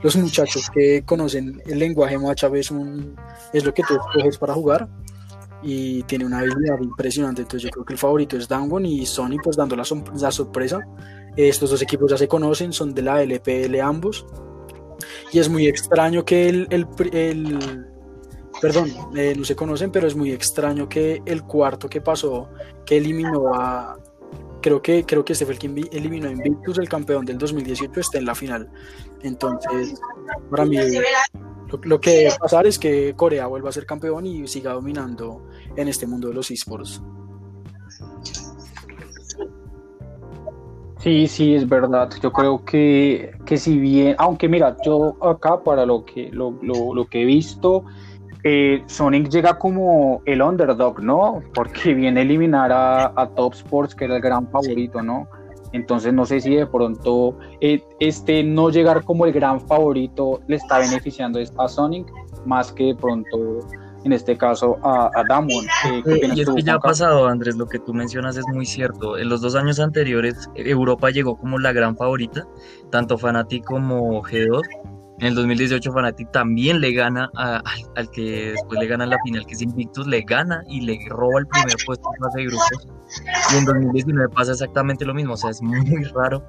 los muchachos que conocen el lenguaje matchup es, un, es lo que tú escoges para jugar y tiene una habilidad impresionante. Entonces yo creo que el favorito es Dangon y Sony pues dando la sorpresa. Estos dos equipos ya se conocen, son de la LPL ambos y es muy extraño que el, el, perdón, eh, no se conocen, pero es muy extraño que el cuarto que pasó, que eliminó a, creo que, creo que este fue el que eliminó a Invictus, el campeón del 2018, esté en la final. Entonces, para mí, lo, lo, que debe pasar es que Corea vuelva a ser campeón y siga dominando en este mundo de los esports. Sí, sí, es verdad. Yo creo que, que si bien, aunque mira, yo acá para lo que, lo, lo, lo que he visto, eh, Sonic llega como el underdog, ¿no? Porque viene a eliminar a, a, Top Sports, que era el gran favorito, ¿no? Entonces no sé si de pronto eh, este no llegar como el gran favorito le está beneficiando a Sonic más que de pronto en este caso a, a Damon. Eh, y es que ya ha pasado, Andrés, lo que tú mencionas es muy cierto. En los dos años anteriores, Europa llegó como la gran favorita, tanto Fnatic como G2. En el 2018 Fnatic también le gana a, al que después le gana la final, que es Invictus, le gana y le roba el primer puesto en fase de grupos. Y en 2019 pasa exactamente lo mismo, o sea, es muy raro.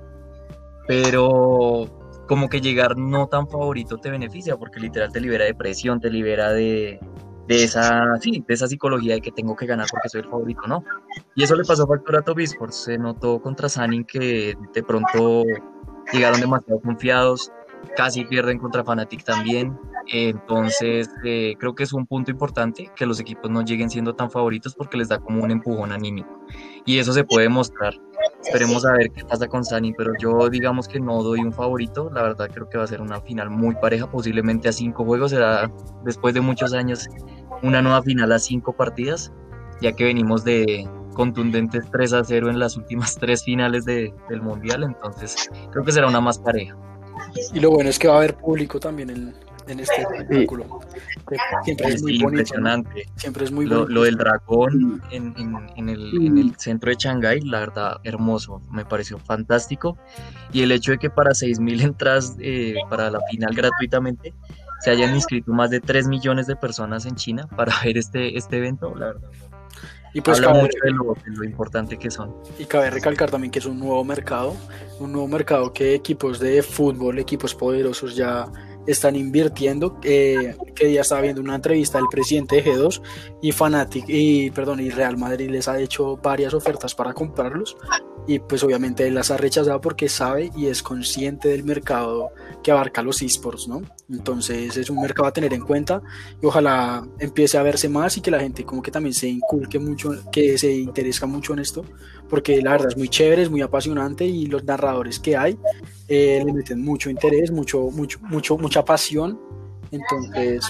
Pero como que llegar no tan favorito te beneficia, porque literal te libera de presión, te libera de, de esa, sí, de esa psicología de que tengo que ganar porque soy el favorito, ¿no? Y eso le pasó a Factor a Top se notó contra Sanin que de pronto llegaron demasiado confiados, casi pierden contra Fnatic también, entonces eh, creo que es un punto importante que los equipos no lleguen siendo tan favoritos porque les da como un empujón anímico, y eso se puede mostrar. Esperemos a ver qué pasa con Sani, pero yo digamos que no doy un favorito. La verdad creo que va a ser una final muy pareja, posiblemente a cinco juegos. Será después de muchos años una nueva final a cinco partidas, ya que venimos de contundentes 3 a 0 en las últimas tres finales de, del Mundial. Entonces creo que será una más pareja. Y lo bueno es que va a haber público también en, en este espectáculo. Siempre es, muy impresionante. Siempre es muy lo, lo del dragón en, en, en, el, en, el, centro de Shanghái, la verdad, hermoso. Me pareció fantástico. Y el hecho de que para 6.000 entradas eh, para la final gratuitamente se hayan inscrito más de 3 millones de personas en China para ver este, este evento, la verdad. Y pues Habla mucho de lo, de lo, importante que son. Y cabe recalcar también que es un nuevo mercado, un nuevo mercado que equipos de fútbol, equipos poderosos ya están invirtiendo. Eh, que día estaba viendo una entrevista del presidente de G2 y Fanatic y perdón y Real Madrid les ha hecho varias ofertas para comprarlos y pues obviamente él las ha rechazado porque sabe y es consciente del mercado que abarca los esports, ¿no? Entonces es un mercado a tener en cuenta y ojalá empiece a verse más y que la gente como que también se inculque mucho, que se interesa mucho en esto, porque la verdad es muy chévere, es muy apasionante y los narradores que hay eh, le meten mucho interés, mucho, mucho, mucho, mucha pasión. Entonces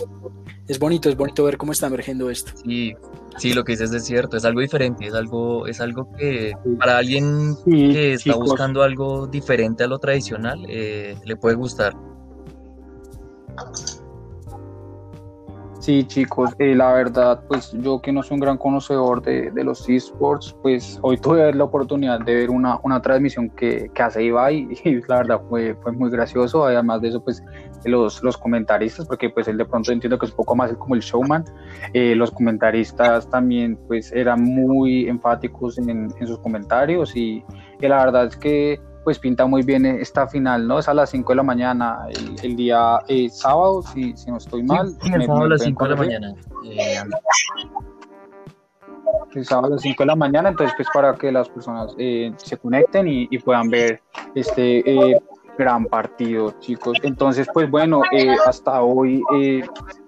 es bonito, es bonito ver cómo está emergiendo esto. Sí, Sí, lo que dices es cierto, es algo diferente, es algo, es algo que para alguien que está buscando algo diferente a lo tradicional, eh, le puede gustar. Sí, chicos, eh, la verdad, pues yo que no soy un gran conocedor de, de los esports, pues hoy tuve la oportunidad de ver una, una transmisión que, que, hace Ibai y la verdad fue, fue muy gracioso. Además de eso, pues los, los comentaristas, porque pues él de pronto entiendo que es un poco más como el showman, eh, los comentaristas también pues eran muy enfáticos en, en sus comentarios y, y la verdad es que pues pinta muy bien esta final, ¿no? Es a las 5 de la mañana, el, el día eh, sábado, si, si, no estoy mal. Sí, el sábado a las 5 de la mañana. Eh, el sábado a las 5 de la mañana, entonces pues para que las personas eh, se conecten y, y, puedan ver este eh, gran partido, chicos. Entonces, pues bueno, eh, hasta hoy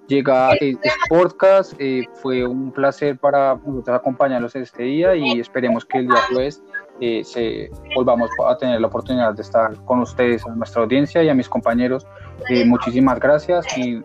llega este podcast, fue un placer para nosotros acompañarlos este día y esperemos que el día jueves eh, se, volvamos a tener la oportunidad de estar con ustedes, a nuestra audiencia y a mis compañeros. Eh, muchísimas gracias y